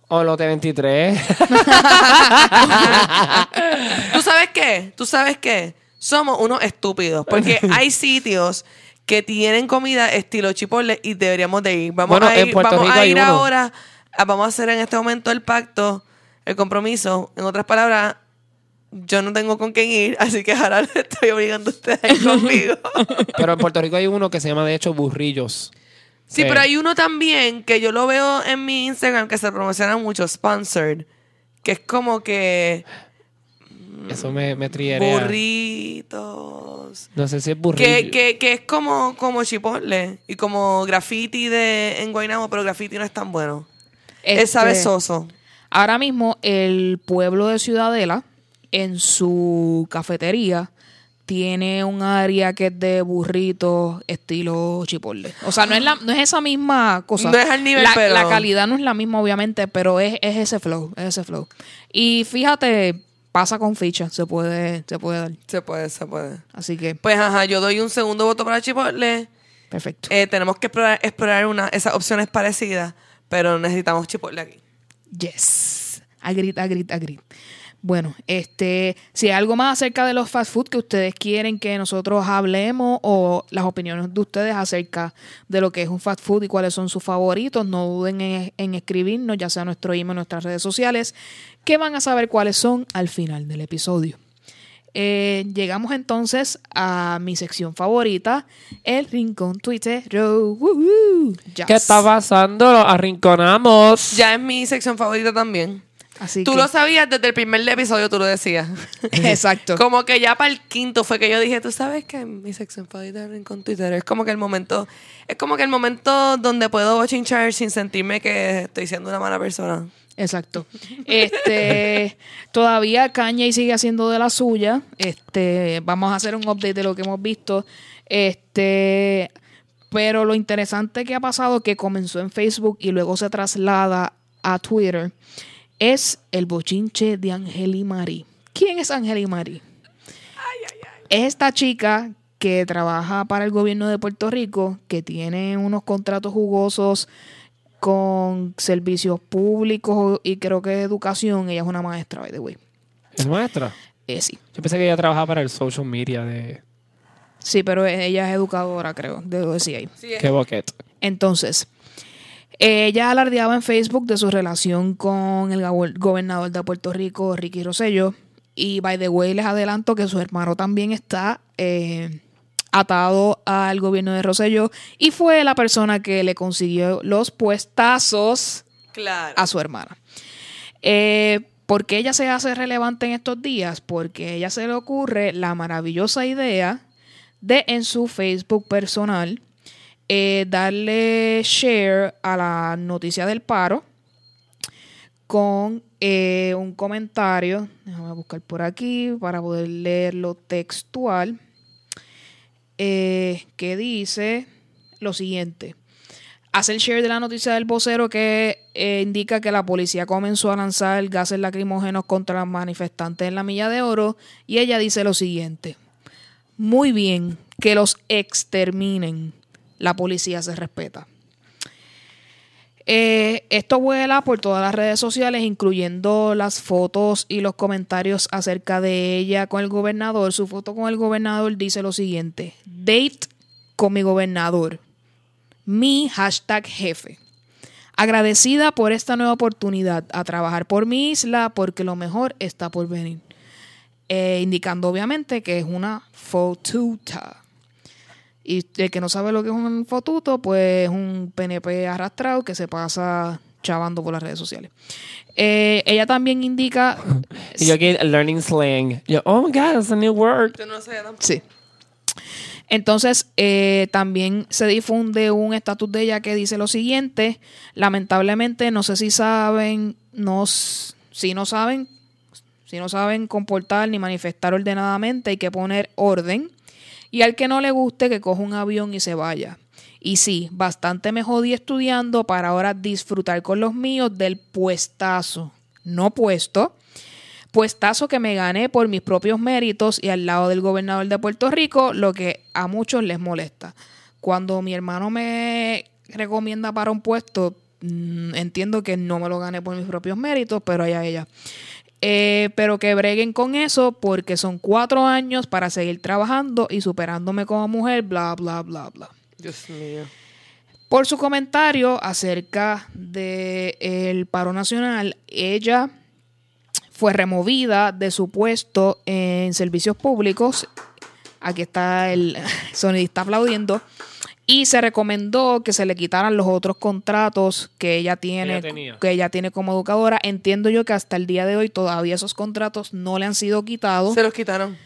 O los T23. ¿Tú sabes qué? ¿Tú sabes qué? Somos unos estúpidos porque hay sitios que tienen comida estilo Chipotle y deberíamos de ir. Vamos Bueno, a en ir, Puerto vamos Rico a ir ahora. a- Vamos a hacer en este momento el pacto, el compromiso. En otras palabras, yo no tengo con quién ir, así que ahora le estoy obligando a ustedes a ir conmigo. Pero en Puerto Rico hay uno que se llama, de hecho, burrillos. Sí, Que- pero hay uno también que yo lo veo en mi Instagram que se promociona mucho, sponsored, que es como que Eso me, me trierea. burritos. No sé si es burrillo. Que, que, que es como, como chipotle y como graffiti de en Guaynabo, pero graffiti no es tan bueno. Es Este, soso. Ahora mismo el pueblo de Ciudadela en su cafetería tiene un área que es de burritos estilo chipotle. O sea, no es, la, no es esa misma cosa. No es al nivel, la, pero- la calidad no es la misma, obviamente, pero es, es ese flow, es ese flow. Y fíjate, pasa con ficha, se puede, se puede dar. Se puede, se puede. Así que Pues ajá, yo doy un segundo voto para Chipotle Perfecto. Eh, tenemos que explorar, explorar una, esas opciones parecidas, pero necesitamos Chipotle aquí. Yes. Agreed, agreed, agreed. Bueno, este, si hay algo más acerca de los fast food que ustedes quieren que nosotros hablemos o las opiniones de ustedes acerca de lo que es un fast food y cuáles son sus favoritos, no duden en, en escribirnos, ya sea nuestro email o nuestras redes sociales, que van a saber cuáles son al final del episodio. Eh, llegamos entonces a mi sección favorita, el Rincón Twitter. ¿Qué está pasando? Arrinconamos. Ya es mi sección favorita también. Así Tú que- lo sabías desde el primer episodio, tú lo decías. Exacto. Como que ya para el quinto fue que yo dije, tú sabes que mi sección favorita del Rincón Twitter es como que el momento, es como que el momento donde puedo bochinchar sin sentirme que estoy siendo una mala persona. Exacto. Este, todavía Kanye sigue haciendo de la suya. Este, vamos a hacer un update de lo que hemos visto. Este, pero lo interesante que ha pasado que comenzó en Facebook y luego se traslada a Twitter es el bochinche de Angeli Marie. ¿Quién es Angeli Marie? Es esta chica que trabaja para el gobierno de Puerto Rico, que tiene unos contratos jugosos con servicios públicos y creo que educación. Ella es una maestra, by the way. ¿Es maestra? Eh, sí. Yo pensé que ella trabajaba para el social media de... Sí, pero ella es educadora, creo, de lo decía ahí. Sí, Qué boquete. Entonces, ella alardeaba en Facebook de su relación con el go- gobernador de Puerto Rico, Ricky Rosello. Y by the way, les adelanto que su hermano también está eh, atado al gobierno de Rosello y fue la persona que le consiguió los puestazos claro. a su hermana. Eh, ¿Por qué ella se hace relevante en estos días? Porque a ella se le ocurre la maravillosa idea de en su Facebook personal eh, darle share a la noticia del paro con eh, un comentario, déjame buscar por aquí para poder leerlo textual, eh, que dice lo siguiente. Hace el share de la noticia del vocero que eh, indica que la policía comenzó a lanzar gases lacrimógenos contra los manifestantes en la Milla de Oro y ella dice lo siguiente. Muy bien, que los exterminen. La policía se respeta. Eh, esto vuela por todas las redes sociales, incluyendo las fotos y los comentarios acerca de ella con el gobernador. Su foto con el gobernador dice lo siguiente: Date con mi gobernador. Mi hashtag jefe. Agradecida por esta nueva oportunidad a trabajar por mi isla porque lo mejor está por venir. Eh, indicando obviamente que es una fotuta. Y el que no sabe lo que es un fotuto, pues es un PNP arrastrado que se pasa chavando por las redes sociales. Eh, ella también indica. Y yo aquí learning slang. Yo, oh my God, it's a new word. Yo no lo sabía tampoco. Sí. Entonces, eh, también se difunde un estatus de ella que dice lo siguiente. Lamentablemente, no sé si saben, no, si no saben, si no saben comportar ni manifestar ordenadamente, hay que poner orden. Y al que no le guste, que coja un avión y se vaya. Y sí, bastante me jodí estudiando para ahora disfrutar con los míos del puestazo. No puesto, puestazo que me gané por mis propios méritos y al lado del gobernador de Puerto Rico, lo que a muchos les molesta. Cuando mi hermano me recomienda para un puesto, mm, entiendo que no me lo gané por mis propios méritos, pero allá ella. Eh, pero que breguen con eso porque son cuatro años para seguir trabajando y superándome como mujer, bla, bla, bla, bla Dios mío. por su comentario acerca del paro nacional. Ella fue removida de su puesto en servicios públicos. Aquí está el sonidista aplaudiendo. Y se recomendó que se le quitaran los otros contratos que ella tiene, Ella que ella tiene como educadora. Entiendo yo que hasta el día de hoy todavía esos contratos no le han sido quitados. Se los quitaron.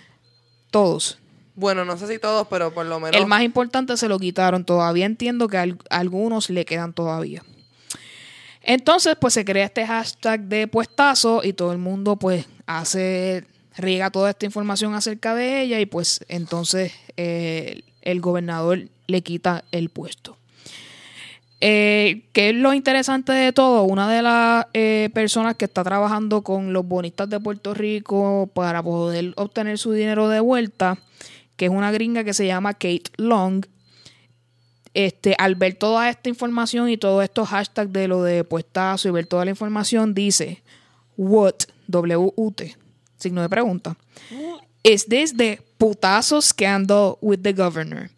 Todos. Bueno, no sé si todos, pero por lo menos. El más importante se lo quitaron. Todavía entiendo que al- algunos le quedan todavía. Entonces, pues se crea este hashtag de puestazo y todo el mundo pues hace, riega toda esta información acerca de ella y pues entonces eh, el gobernador le quita el puesto. Eh, ¿Qué es lo interesante de todo? Una de las eh, personas que está trabajando con los bonistas de Puerto Rico para poder obtener su dinero de vuelta, que es una gringa que se llama Kate Long, este, al ver toda esta información y todos estos hashtags de lo de puestazo y ver toda la información, dice, what, W-U-T, signo de pregunta, is this the putazo scandal with the governor?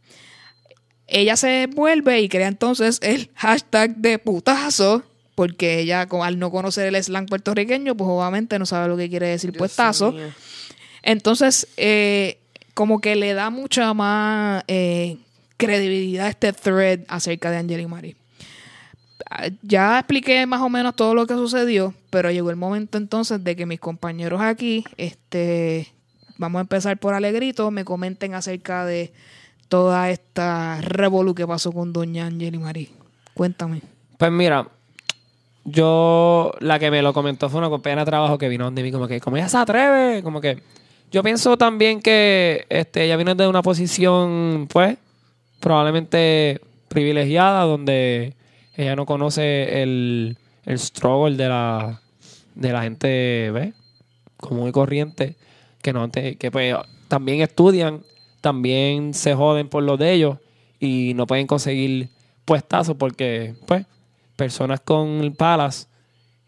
Ella se vuelve y crea entonces el hashtag de putazo, porque ella al no conocer el slang puertorriqueño, pues obviamente no sabe lo que quiere decir puestazo. Entonces, eh, como que le da mucha más eh, credibilidad a este thread acerca de Angeli Mari. Ah, Ya expliqué más o menos todo lo que sucedió, pero llegó el momento entonces de que mis compañeros aquí, este, vamos a empezar por Alegrito, me comenten acerca de toda esta revolú que pasó con doña Angeli Mari. Cuéntame. Pues mira, yo la que me lo comentó fue una compañera de trabajo que vino donde mí como que, como ella se atreve, como que yo pienso también que este, ella viene de una posición, pues, probablemente privilegiada, donde ella no conoce el, el struggle de la, de la gente, ¿ves? Común y corriente, que no te- que pues también estudian, también se joden por lo de ellos y no pueden conseguir puestazos porque, pues, personas con palas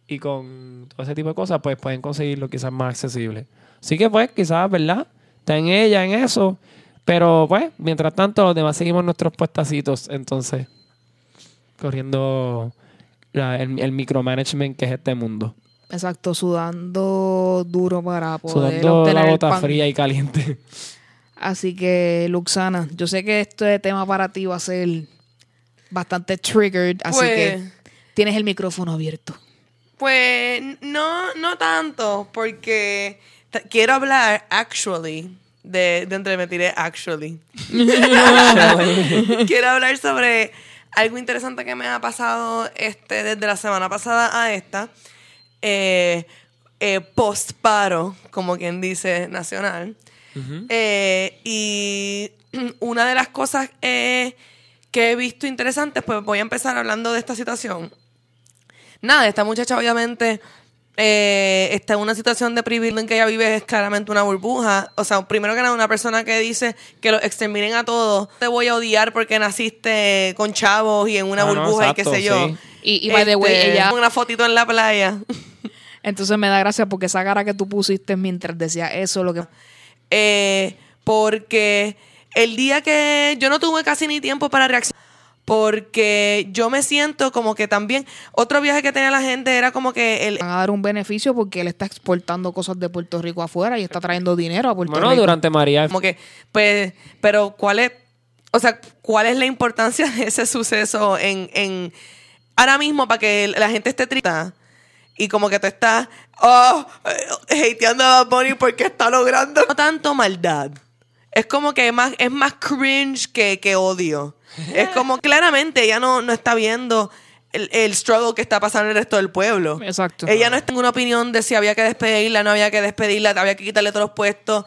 y con todo ese tipo de cosas, pues pueden conseguirlo quizás más accesible. Así que, pues, quizás, ¿verdad? Está en ella, en eso. Pero, pues, mientras tanto, los demás seguimos nuestros puestacitos. Entonces, corriendo la- el, el micromanagement que es este mundo. Exacto, sudando duro para poder Sudando obtener la el bota pan. fría y caliente. Así que, Luxana, yo sé que este tema para ti va a ser bastante triggered, así Pues- que tienes el micrófono abierto. Pues no, no tanto, porque quiero hablar actually de, de entre me tiré actually. quiero hablar sobre algo interesante que me ha pasado este desde la semana pasada a esta. Eh, eh, post-paro, como quien dice nacional. Eh, y una de las cosas eh, que he visto interesantes, pues voy a empezar hablando de esta situación. Nada, esta muchacha obviamente eh, está en una situación de privilegio en que ella vive es claramente una burbuja. O sea, primero que nada, una persona que dice que los exterminen a todos. Te voy a odiar porque naciste con chavos y en una Ah, no, burbuja y exacto, qué sé yo. sí. Y- y by the way, Este, ella- Una fotito en la playa. Entonces me da gracia porque esa cara que tú pusiste mientras decía eso, lo que... Eh, porque el día que yo no tuve casi ni tiempo para reaccionar, porque yo me siento como que también, otro viaje que tenía la gente era como que el... Van a dar un beneficio porque él está exportando cosas de Puerto Rico afuera y está trayendo dinero a Puerto Bueno, Rico. durante María Como que, pues, pero ¿cuál es, o sea, cuál es la importancia de ese suceso en, en ahora mismo para que la gente esté triste? Y como que tú estás, oh, eh, hateando a Bad Bunny porque está logrando no tanto maldad. Es como que más, es más cringe que, que odio. Es como, claramente, ella no, no está viendo el, el struggle que está pasando en el resto del pueblo. Exacto. Ella no está en una opinión de si había que despedirla, no había que despedirla, había que quitarle todos los puestos,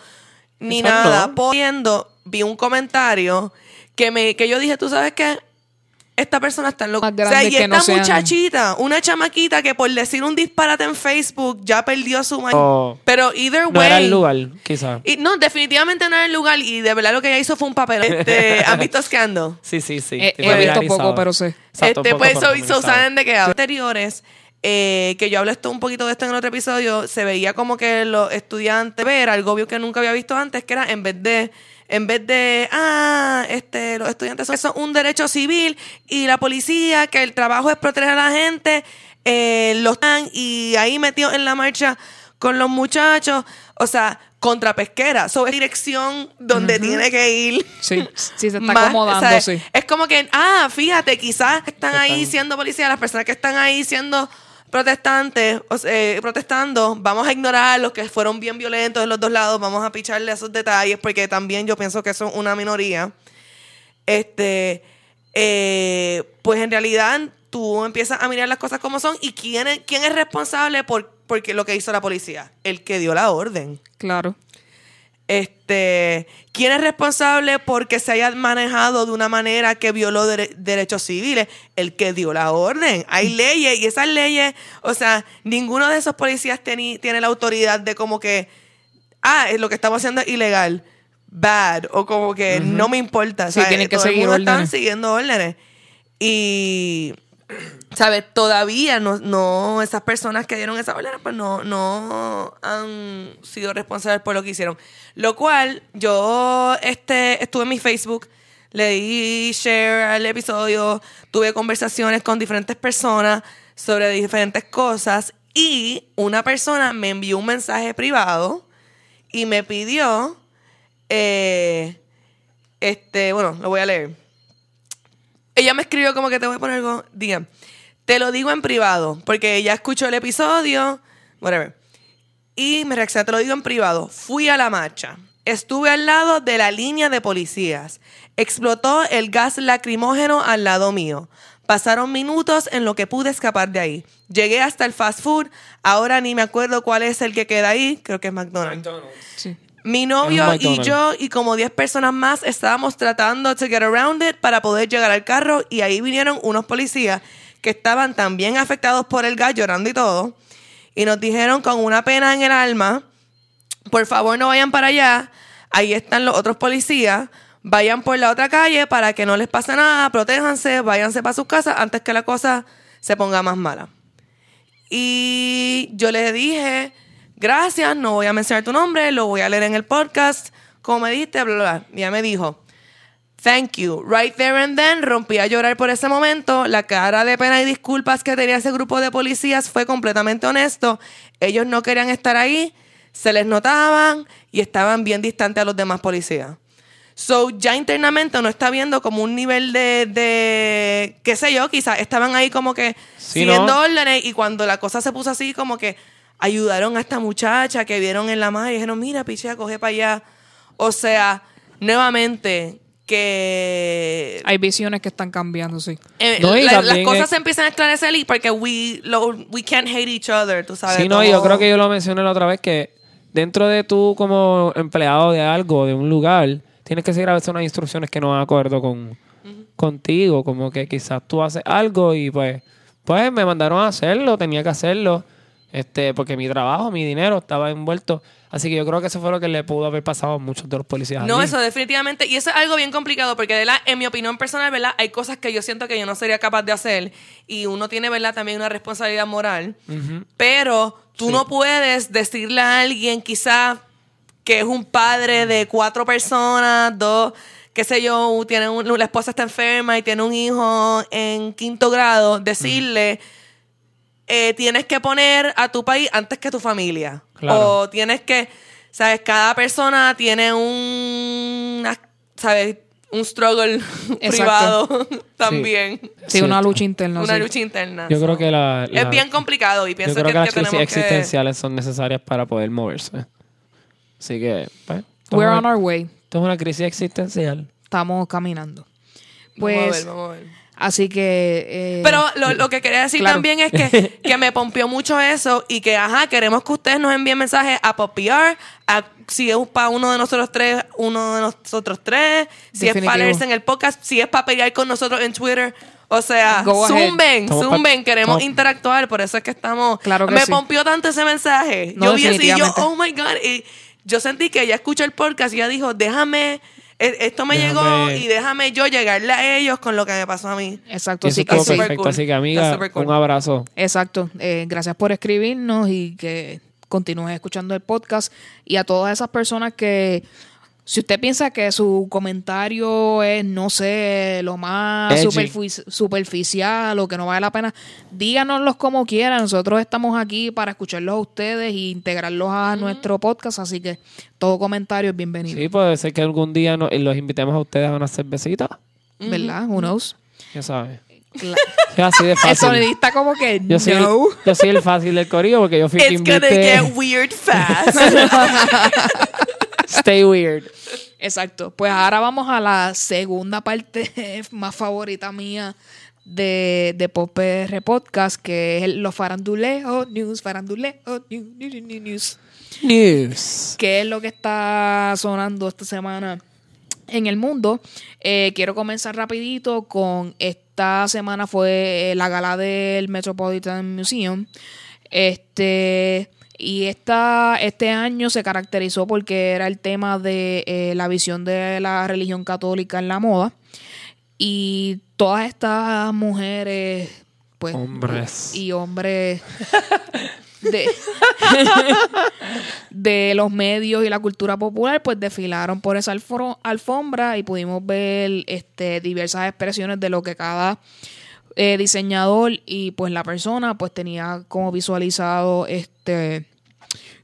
ni Exacto. nada. Poniendo, vi un comentario que me que yo dije, ¿tú sabes qué? Esta persona está en lo Más O sea, y que esta no sean- muchachita, una chamaquita que por decir un disparate en Facebook ya perdió su ma- Oh. Pero either way. no era el lugar, quizás. Y no, definitivamente no era el lugar. Y de verdad lo que ella hizo fue un papel. Este, ¿Han visto Scandal? Sí, sí, sí. Eh, he visto familiarizado. poco, pero sé. Exacto, este, pues so, so saben de qué hablo. Anteriores, eh, que yo hablé esto un poquito de esto en el otro episodio, se veía como que los estudiantes ver algo obvio que nunca había visto antes, que era en vez de en vez de, ah, este, los estudiantes son, son un derecho civil y la policía, que el trabajo es proteger a la gente, eh, los están y ahí metió en la marcha con los muchachos, o sea, contra pesquera, sobre dirección donde tiene que ir. Sí, sí se está acomodando, o sea, sí. Es como que, ah, fíjate, quizás están ahí Están- siendo policías, las personas que están ahí siendo protestantes, o sea, eh, protestando, vamos a ignorar los que fueron bien violentos de los dos lados, vamos a picharle esos detalles, porque también yo pienso que son una minoría. Este, eh, pues en realidad tú empiezas a mirar las cosas como son y quién es, quién es responsable por porque lo que hizo la policía, el que dio la orden. Claro. Este, ¿quién es responsable porque se haya manejado de una manera que violó dere- derechos civiles? El que dio la orden. Hay leyes y esas leyes, o sea, ninguno de esos policías tiene la autoridad de como que, ah, lo que estamos haciendo es ilegal. bad o como que no me importa. Sí, ¿sabes? tienen que Todo el seguir mundo están órdenes. siguiendo órdenes. Y, ¿sabes? Todavía no, no, esas personas que dieron esas órdenes, pues no, no han sido responsables por lo que hicieron. Lo cual, yo este, estuve en mi Facebook, le di share al episodio, tuve conversaciones con diferentes personas sobre diferentes cosas y una persona me envió un mensaje privado y me pidió, eh, este, bueno, lo voy a leer. Ella me escribió como que te voy a poner algo, diga, te lo digo en privado, porque ella escuchó el episodio, whatever. Y me reaccionó, te lo digo en privado, fui a la marcha, estuve al lado de la línea de policías, explotó el gas lacrimógeno al lado mío. Pasaron minutos en lo que pude escapar de ahí. Llegué hasta el fast food, ahora ni me acuerdo cuál es el que queda ahí, creo que es McDonald's. Sí. Mi novio y yo y como 10 personas más estábamos tratando to get around it para poder llegar al carro y ahí vinieron unos policías que estaban también afectados por el gas llorando y todo. Y nos dijeron con una pena en el alma, por favor no vayan para allá, ahí están los otros policías, vayan por la otra calle para que no les pase nada, protéjanse, váyanse para sus casas antes que la cosa se ponga más mala. Y yo le dije, gracias, no voy a mencionar tu nombre, lo voy a leer en el podcast, como me dijiste, bla, bla, bla. Y ella me dijo, thank you. Right there and then, rompí a llorar por ese momento. La cara de pena y disculpas que tenía ese grupo de policías fue completamente honesto. Ellos no querían estar ahí, se les notaban y estaban bien distantes a los demás policías. So, ya internamente uno está viendo como un nivel de, de qué sé yo, quizás estaban ahí como que Sí, siguiendo ¿no? órdenes y cuando la cosa se puso así como que ayudaron a esta muchacha que vieron en la mar y dijeron, mira, pichea, coge para allá. O sea, nuevamente, que Hay visiones que están cambiando, sí. eh, No, y la- las cosas es- se empiezan a esclarecer y porque we, lo- we can't hate each other, tú sabes. Sí, no, yo creo que yo lo mencioné la otra vez que dentro de tú como empleado de algo, de un lugar, tienes que seguir a veces unas instrucciones que no van de acuerdo con, contigo. Como que quizás tú haces algo y pues, pues me mandaron a hacerlo, tenía que hacerlo. Este, porque mi trabajo, mi dinero estaba envuelto. Así que yo creo que eso fue lo que le pudo haber pasado a muchos de los policías. No, allí. eso definitivamente. Y eso es algo bien complicado porque, de la, en mi opinión personal, ¿verdad? Hay cosas que yo siento que yo no sería capaz de hacer y uno tiene, ¿verdad? También una responsabilidad moral. Pero tú no puedes decirle a alguien quizá que es un padre de cuatro personas, dos, qué sé yo, tiene un- la esposa está enferma y tiene un hijo en quinto grado, decirle... eh, tienes que poner a tu país antes que tu familia. Claro. O tienes que, ¿sabes? Cada persona tiene un, ¿sabes? Un struggle privado también. Sí, Sí. una lucha interna. Una sí. lucha interna. Yo So, creo que la, Es la- bien complicado y Yo pienso creo que, que, las que crisis que... existenciales son necesarias para poder moverse. Así que, pues, We're es on una- our way. esto es una crisis existencial. Estamos caminando. Vamos a Pues, ver, vamos a ver. Así que... eh, Pero lo, lo que quería decir Claro. también es que, que me pompió mucho eso y que, ajá, queremos que ustedes nos envíen mensajes a Popiar, a, si es para uno de nosotros tres, uno de nosotros tres, si es para leerse en el podcast, si es para pelear con nosotros en Twitter. O sea, zumben, zumben, queremos interactuar, por eso es que estamos... Claro que me sí. pompió tanto ese mensaje. No, yo vi así, y yo, oh my God, y yo sentí que ella escuchó el podcast y ella dijo, déjame, esto me llegó y déjame yo llegarle a ellos con lo que me pasó a mí. Exacto, así que sí. perfecto. cool. Así que, amiga, cool. un abrazo. Exacto. Eh, gracias por escribirnos y que continúes escuchando el podcast. Y a todas esas personas que, si usted piensa que su comentario es, no sé, lo más superficial o que no vale la pena, díganoslos como quieran. Nosotros estamos aquí para escucharlos a ustedes e integrarlos a nuestro podcast. Así que todo comentario es bienvenido. Sí, puede ser que algún día no- los invitemos a ustedes a una cervecita. ¿Verdad? Who knows? Ya sabes. Cla- Es así de El fácil. sonidista como que Yo soy, no. el, yo soy el fácil del corillo porque yo fui que It's gonna invité. get weird fast. Stay weird. Exacto. Pues ahora vamos a la segunda parte más favorita mía de, de Pop PR Podcast, que es los faranduleos news, faranduleos news, news, news, que es lo que está sonando esta semana en el mundo. Eh, quiero comenzar rapidito con esta semana fue la gala del Metropolitan Museum. Este Y esta, este año se caracterizó porque era el tema de eh, la visión de la religión católica en la moda. Y todas estas mujeres, pues. Hombres. Y hombres. De, de los medios y la cultura popular, pues desfilaron por esa alfo- alfombra y pudimos ver este, diversas expresiones de lo que cada eh, diseñador y pues la persona pues tenía como visualizado este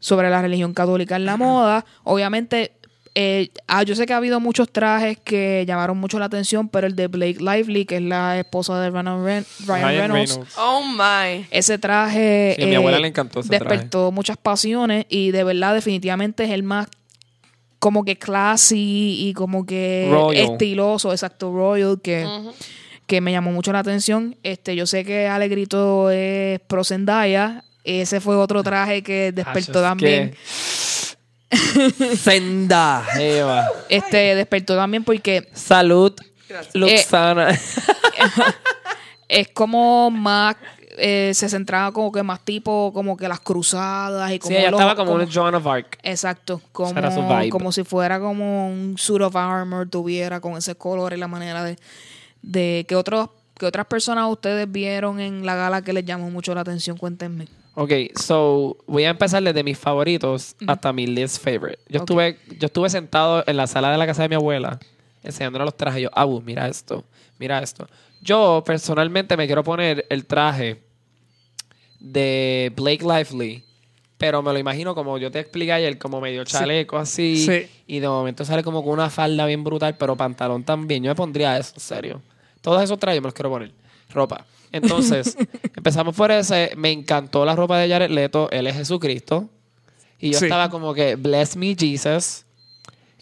sobre la religión católica en la moda. Obviamente, eh, ah, yo sé que ha habido muchos trajes que llamaron mucho la atención, pero el de Blake Lively, que es la esposa de Ryan, Ren- Ryan Ryan Reynolds, Reynolds. Oh my. ese traje Sí, a mi abuela le encantó ese despertó muchas pasiones y de verdad definitivamente es el más como que classy y como que Royal. estiloso, exacto, royal, que, que me llamó mucho la atención. Este, yo sé que Alegrito es pro Zendaya, ese fue otro traje que despertó Ah, es también. que- Senda, Eva. Este, despertó también porque Salud, Gracias. Luxana. es como más eh, se centraba como que más tipo como que las cruzadas y como sí, ella los- estaba como, como- una Joan of Arc. Exacto, Esa era su como, vibe. como si fuera como un suit of armor tuviera con ese color y la manera de, de que otros que otras personas ustedes vieron en la gala que les llamó mucho la atención, cuéntenme. Ok, so voy a empezar desde mis favoritos hasta mi least favorite. Yo, estuve, yo estuve sentado en la sala de la casa de mi abuela enseñándole los trajes. Yo, Abu, mira esto, mira esto. Yo personalmente me quiero poner el traje de Blake Lively, pero me lo imagino como yo te expliqué ayer, como medio chaleco así. Sí. Y de momento sale como con una falda bien brutal, pero pantalón también. Yo me pondría eso, en serio. Todos esos trajes me los quiero poner. Ropa. Entonces, empezamos por ese. Me encantó la ropa de Jared Leto. Él es Jesucristo. Y yo Sí. estaba como que, bless me, Jesus.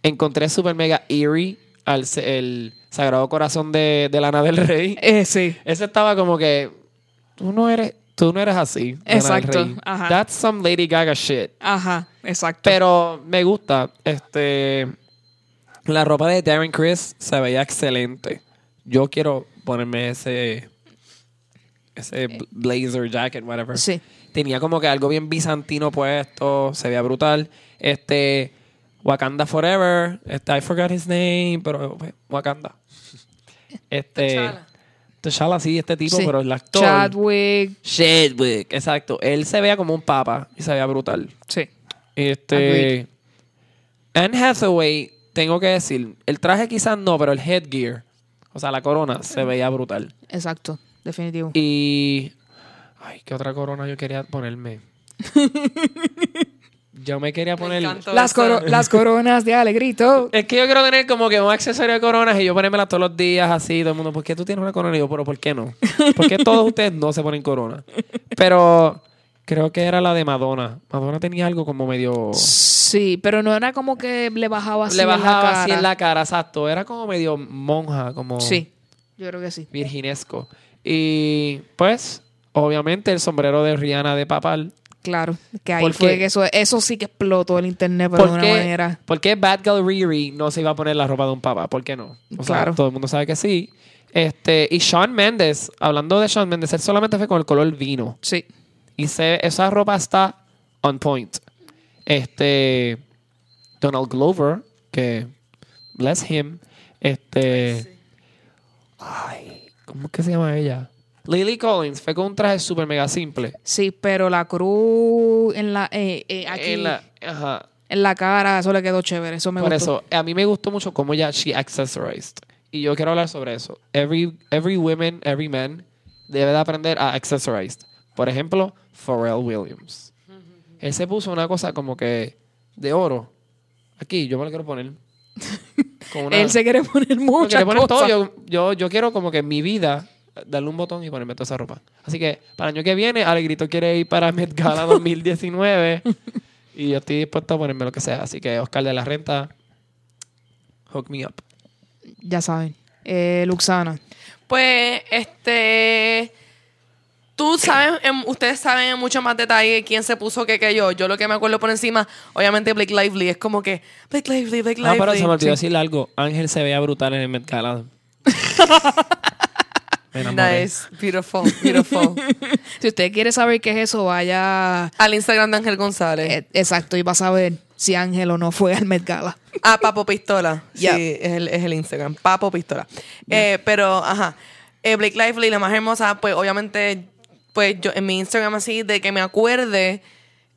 Encontré super mega eerie al el Sagrado Corazón de, de Lana del Rey. Eh, sí. Ese estaba como que, tú no eres, tú no eres así. Lana del Exacto, Rey. ajá. That's some Lady Gaga shit. Ajá, exacto. Pero me gusta. Este. La ropa de Darren Chris se veía excelente. Yo quiero ponerme ese. Ese bl- blazer, jacket, whatever. Sí. Tenía como que algo bien bizantino puesto. Se veía brutal. Este. Wakanda Forever. Este, I forgot his name, pero pues, Wakanda. Este. T'Challa. T'Challa, sí, este tipo, Sí. pero el actor. Chadwick, Chadwick, exacto. Él se veía como un papa y se veía brutal. sí. Este. Agreed. Anne Hathaway, tengo que decir, el traje quizás no, pero el headgear, o sea, la corona, se veía brutal. Exacto, definitivo. Y. Ay, ¿qué otra corona yo quería ponerme? yo me quería poner. Las, coro- las coronas de Alegrito. Es que yo quiero tener como que un accesorio de coronas y yo ponérmela todos los días así. Todo el mundo, ¿por qué tú tienes una corona? Y yo, pero ¿por qué no? ¿Por qué todos ustedes no se ponen corona? Pero creo que era la de Madonna. Madonna tenía algo como medio. Sí, pero no era como que le bajaba así Le en la bajaba cara. así en la cara, exacto. Era como medio monja, como Sí, yo creo que sí. virginesco. Y pues, obviamente, el sombrero de Rihanna de papal. Claro, que ahí ¿Por fue que eso, eso sí que explotó el internet, pero de ¿Por una manera. por qué Bad Girl Riri no se iba a poner la ropa de un papá? ¿Por qué no? O sea, Claro. todo el mundo sabe que sí. Este, y Shawn Mendes, hablando de Shawn Mendes, él solamente fue con el color vino. Sí, Y se, esa ropa está on point. Este, Donald Glover, que bless him. Este, ay, ¿cómo es que se llama ella? Lily Collins fue con un traje súper mega simple. sí, pero la cruz en la, eh, eh, aquí, En en la- la, ajá. cara, eso le quedó chévere, eso me Por gustó. eso, a mí me gustó mucho cómo ella she accessorized. Y yo quiero hablar sobre eso. Every, every woman, every man debe de aprender a accessorize. Por ejemplo, Pharrell Williams. Él se puso una cosa como que de oro. Aquí, yo me lo quiero poner. Con una- Él se quiere poner muchas cosas. todo. Yo, yo, yo quiero como que en mi vida darle un botón y ponerme toda esa ropa. Así que para el año que viene, Alegrito quiere ir para Met Gala 2019 y yo estoy dispuesto a ponerme lo que sea. Así que Oscar de la Renta, hook me up. Ya saben. Eh, Luxana. Pues, este. Tú sabes, en- ustedes saben en mucho más detalle quién se puso qué que yo. Yo lo que me acuerdo por encima, obviamente Blake Lively. Es como que Blake Lively, Blake Ah, Lively. pero se me olvidó Sí. decirle algo. Ángel se veía brutal en el Met Gala. Me enamoré. Nice. Beautiful. Beautiful. Si usted quiere saber qué es eso, vaya. Al Instagram de Ángel González. eh, exacto, y va a saber si Ángel o no fue al Met Gala. Ah, Papo Pistola. Yep. Sí, es el, es el Instagram. Papo Pistola. Eh, pero, ajá. Eh, Blake Lively, la más hermosa, pues obviamente, pues yo en mi Instagram así, de que me acuerde,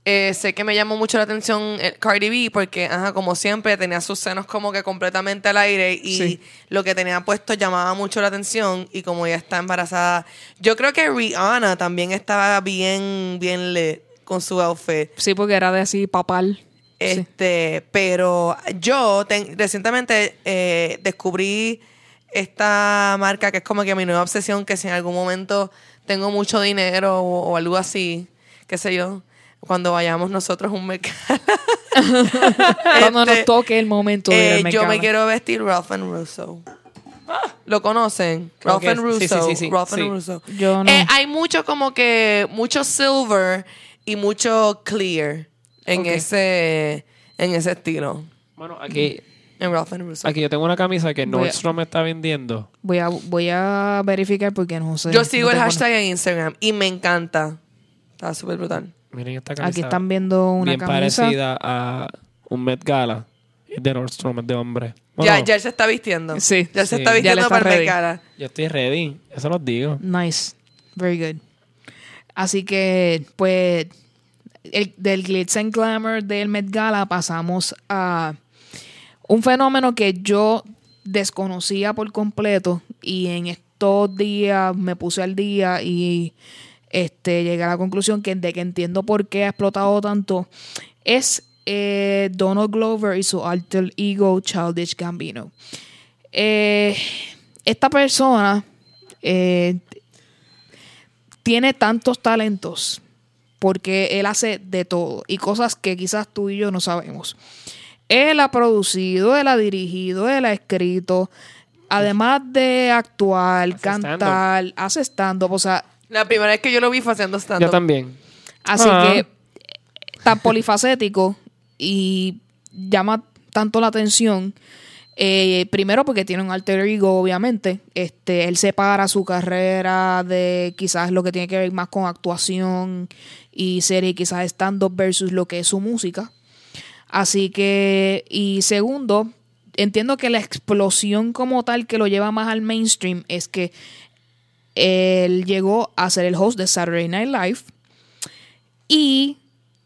eh, sé que me llamó mucho la atención eh, Cardi B, porque, ajá, como siempre, tenía sus senos como que completamente al aire y Sí. lo que tenía puesto llamaba mucho la atención y como ella está embarazada. Yo creo que Rihanna también estaba bien, bien lit con su outfit. Sí, porque era de así papal. Sí. Este, pero yo ten- recientemente eh, descubrí esta marca que es como que mi nueva obsesión, que si en algún momento tengo mucho dinero o, o algo así, qué sé yo, cuando vayamos nosotros a un mercado. Cuando nos Este, toque el momento de ir al eh, yo me quiero vestir Ralph and Russo. ¿Lo conocen? Creo Ralph and sí, sí, Russo. sí, sí, Ralph sí. and Russo. Yo no. Eh, hay mucho como que, mucho silver y mucho clear en ese en ese estilo. Bueno, aquí, En Ralph and Russo. aquí yo tengo una camisa que Voy a- Nordstrom me está vendiendo. Voy a, voy a verificar porque no sé. Yo sigo no el hashtag en Instagram y me encanta. Está súper brutal. Miren esta camisa. Aquí están viendo una bien camisa. parecida a un Met Gala. De Nordstrom, es de hombre. ya, Bueno, ya él se está vistiendo. Sí. Ya se Sí. está Ya vistiendo está para el ready. cara. Yo estoy ready. Eso los digo. Nice. Very good. Así que, pues, el- del glitz and glamour del Met Gala pasamos a un fenómeno que yo desconocía por completo y en estos días me puse al día y este llegué a la conclusión que de que entiendo por qué ha explotado tanto es eh, Donald Glover y su alter ego Childish Gambino. Eh, esta persona eh, tiene tantos talentos porque él hace de todo y cosas que quizás tú y yo no sabemos. Él ha producido, él ha dirigido, él ha escrito, además de actuar, Hace cantar, hace stand-up, o sea, La primera vez que yo lo vi fue haciendo stand Yo también. Así Ah. que tan polifacético y llama tanto la atención. eh, primero porque tiene un alter ego, obviamente. Este, él separa su carrera de quizás lo que tiene que ver más con actuación y serie, quizás stand-up versus lo que es su música. Así que, y segundo, entiendo que la explosión como tal que lo lleva más al mainstream es que él llegó a ser el host de Saturday Night Live y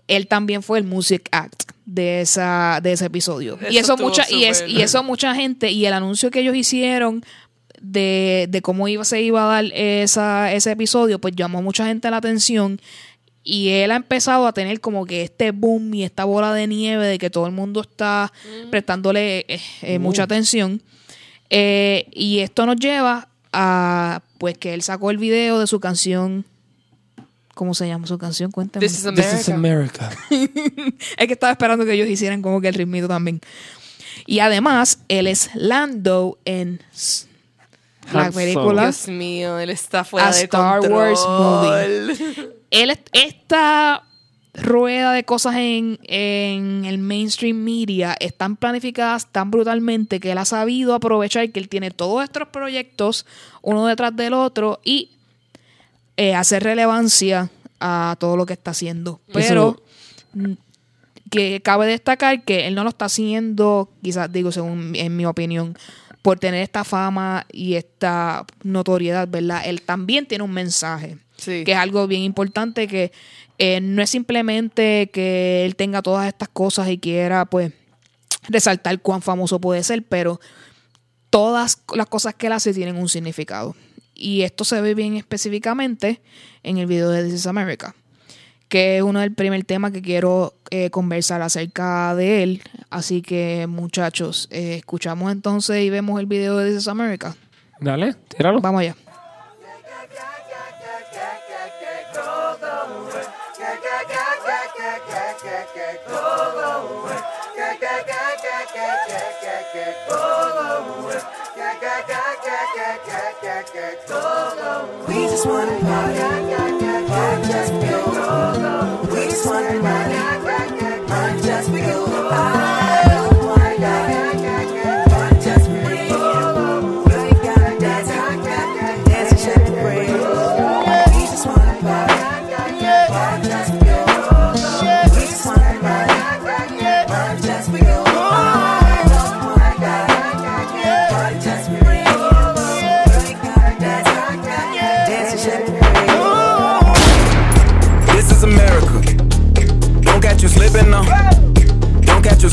él también fue el music act de esa de ese episodio. Y Eso mucha y es y eso mucha gente y el anuncio que ellos hicieron de, de cómo iba se iba a dar esa, ese episodio pues llamó a mucha gente la atención y él ha empezado a tener como que este boom y esta bola de nieve de que todo el mundo está prestándole eh, eh, mucha atención Eh, y esto nos lleva a pues que él sacó el video de su canción ¿cómo se llama su canción? Cuéntame. This is This is America. Es que estaba esperando que ellos hicieran como que el ritmito también. Y además, él es Lando en la película. Dios mío, él está fuera A de Star control. Wars Él, es- esta rueda de cosas en, en el mainstream media están planificadas tan brutalmente que él ha sabido aprovechar que él tiene todos estos proyectos uno detrás del otro y eh, hacer relevancia a todo lo que está haciendo. Pero mm, que cabe destacar que él no lo está haciendo, quizás digo según en mi opinión, por tener esta fama y esta notoriedad, ¿verdad? Él también tiene un mensaje, Sí. que es algo bien importante, que eh, no es simplemente que él tenga todas estas cosas y quiera, pues, resaltar cuán famoso puede ser, pero todas las cosas que él hace tienen un significado. Y esto se ve bien específicamente en el video de This is America, que es uno del primer tema que quiero eh, conversar acerca de él. Así que, muchachos, eh, escuchamos entonces y vemos el video de This is America. Dale, tíralo. Vamos allá. We just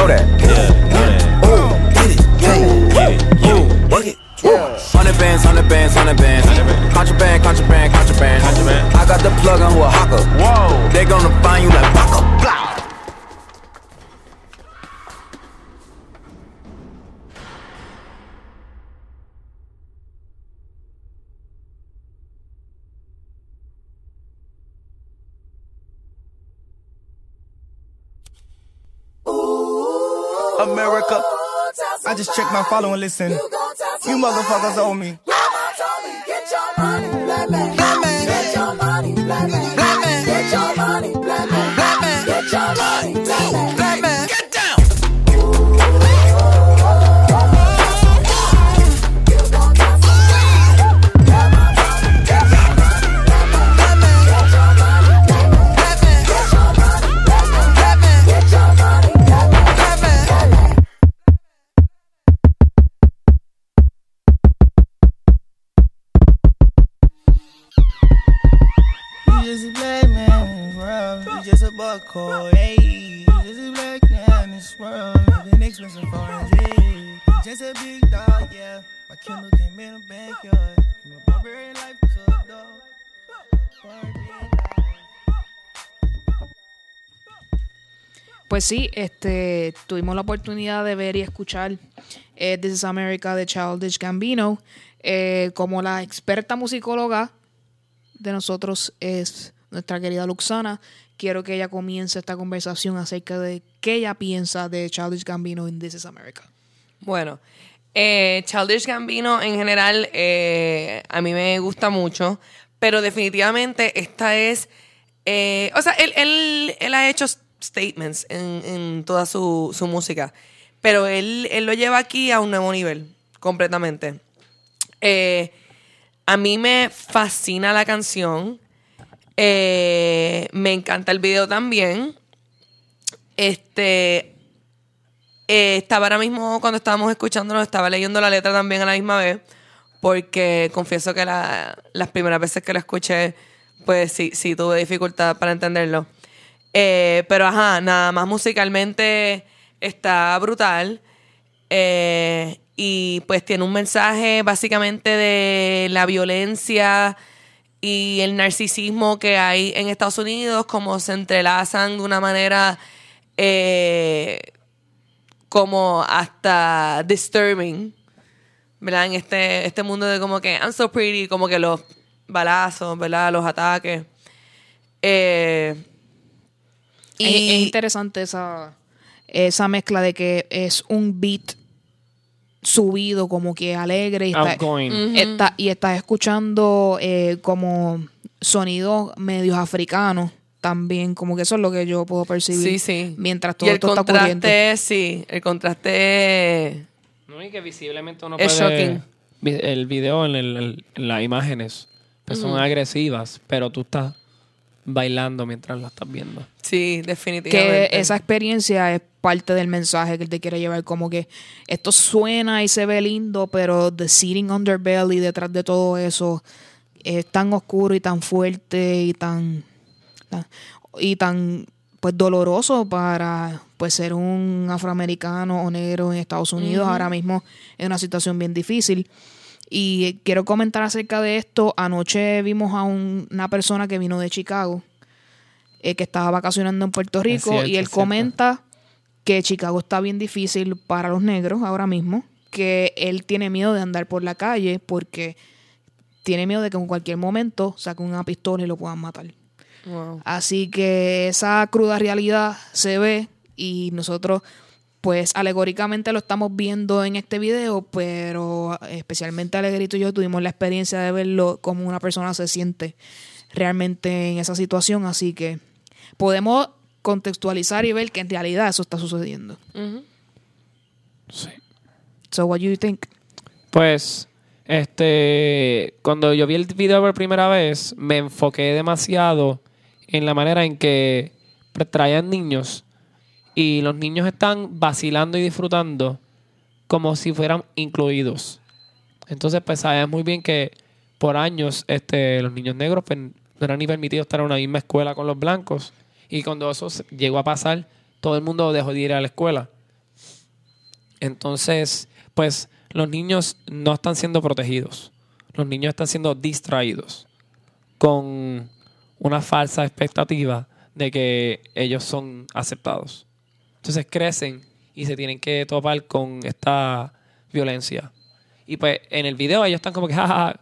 Know that. yeah, yeah. Ooh, get it. Hey. Ooh, work it. Hundred bands, hundred bands, hundred bands. Contraband, contraband, contraband. Contraband. I got the plug on who a hawker. Whoa. They gonna find you like Baka. Blah. just checked my follow and listen. You, you motherfuckers owe me. Get your money, black man. Get your money. Black man. Get your money. Pues sí, este, tuvimos la oportunidad de ver y escuchar eh, This is America de Childish Gambino. Eh, como la experta musicóloga de nosotros es nuestra querida Luxana, quiero que ella comience esta conversación acerca de qué ella piensa de Childish Gambino en This is America. Bueno, eh, Childish Gambino en general eh, a mí me gusta mucho, pero definitivamente esta es, eh, o sea, él, él, él ha hecho statements en, en toda su, su música, pero él, él lo lleva aquí a un nuevo nivel, completamente. A mí me fascina la canción, eh, me encanta el video también. Este, eh, estaba ahora mismo, cuando estábamos escuchándolo, estaba leyendo la letra también a la misma vez, porque confieso que la- las primeras veces que la escuché, pues sí, sí tuve dificultad para entenderlo. Eh, pero ajá, nada más musicalmente está brutal. Eh, y pues tiene un mensaje básicamente de la violencia y el narcisismo que hay en Estados Unidos, como se entrelazan de una manera eh, como hasta disturbing, ¿verdad? En este, este mundo de como que I'm so pretty, como que los balazos, ¿verdad? Los ataques. Eh, Es, es interesante esa, esa mezcla de que es un beat subido, como que alegre. Y, está- y estás escuchando eh, como sonidos medios africanos también, como que eso es lo que yo puedo percibir. Sí, sí. Mientras y todo el esto está ocurriendo. contraste, sí, el contraste No, y que visiblemente uno Es puede... shocking. El video en, el- en las imágenes pues son agresivas, pero tú estás bailando mientras lo estás viendo. Sí, definitivamente. que esa experiencia es parte del mensaje que él te quiere llevar como que esto suena y se ve lindo pero the searing underbelly detrás de todo eso es tan oscuro y tan fuerte y tan, tan- y tan pues doloroso para pues ser un afroamericano o negro en Estados Unidos ahora mismo es una situación bien difícil y quiero comentar acerca de esto anoche vimos a un- una persona que vino de Chicago eh, que estaba vacacionando en Puerto Rico cierto, y él comenta que Chicago está bien difícil para los negros ahora mismo, que él tiene miedo de andar por la calle porque tiene miedo de que en cualquier momento saquen una pistola y lo puedan matar. Wow. Así que esa cruda realidad se ve y nosotros pues alegóricamente lo estamos viendo en este video, pero especialmente Alegrito y yo tuvimos la experiencia de verlo como una persona se siente realmente en esa situación, así que podemos contextualizar y ver que en realidad eso está sucediendo. Sí. So what do you think? Pues, este, cuando yo vi el video por primera vez, me enfoqué demasiado en la manera en que traían niños y los niños están vacilando y disfrutando como si fueran incluidos. Entonces, pues sabes muy bien que por años este, los niños negros pues, no eran ni permitidos estar en una misma escuela con los blancos. Y cuando eso llegó a pasar, todo el mundo dejó de ir a la escuela. Entonces, pues los niños no están siendo protegidos. Los niños están siendo distraídos con una falsa expectativa de que ellos son aceptados. Entonces crecen y se tienen que topar con esta violencia. Y pues en el video ellos están como que, jajaja,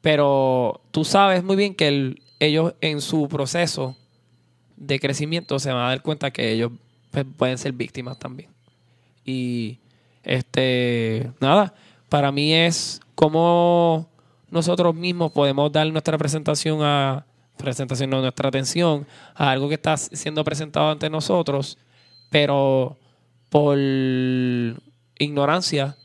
pero tú sabes muy bien que el- ellos en su proceso de crecimiento se van a dar cuenta que ellos pues, pueden ser víctimas también. Y este, nada, para mí es cómo nosotros mismos podemos dar nuestra presentación a presentación, no, nuestra atención a algo que está siendo presentado ante nosotros, pero por ignorancia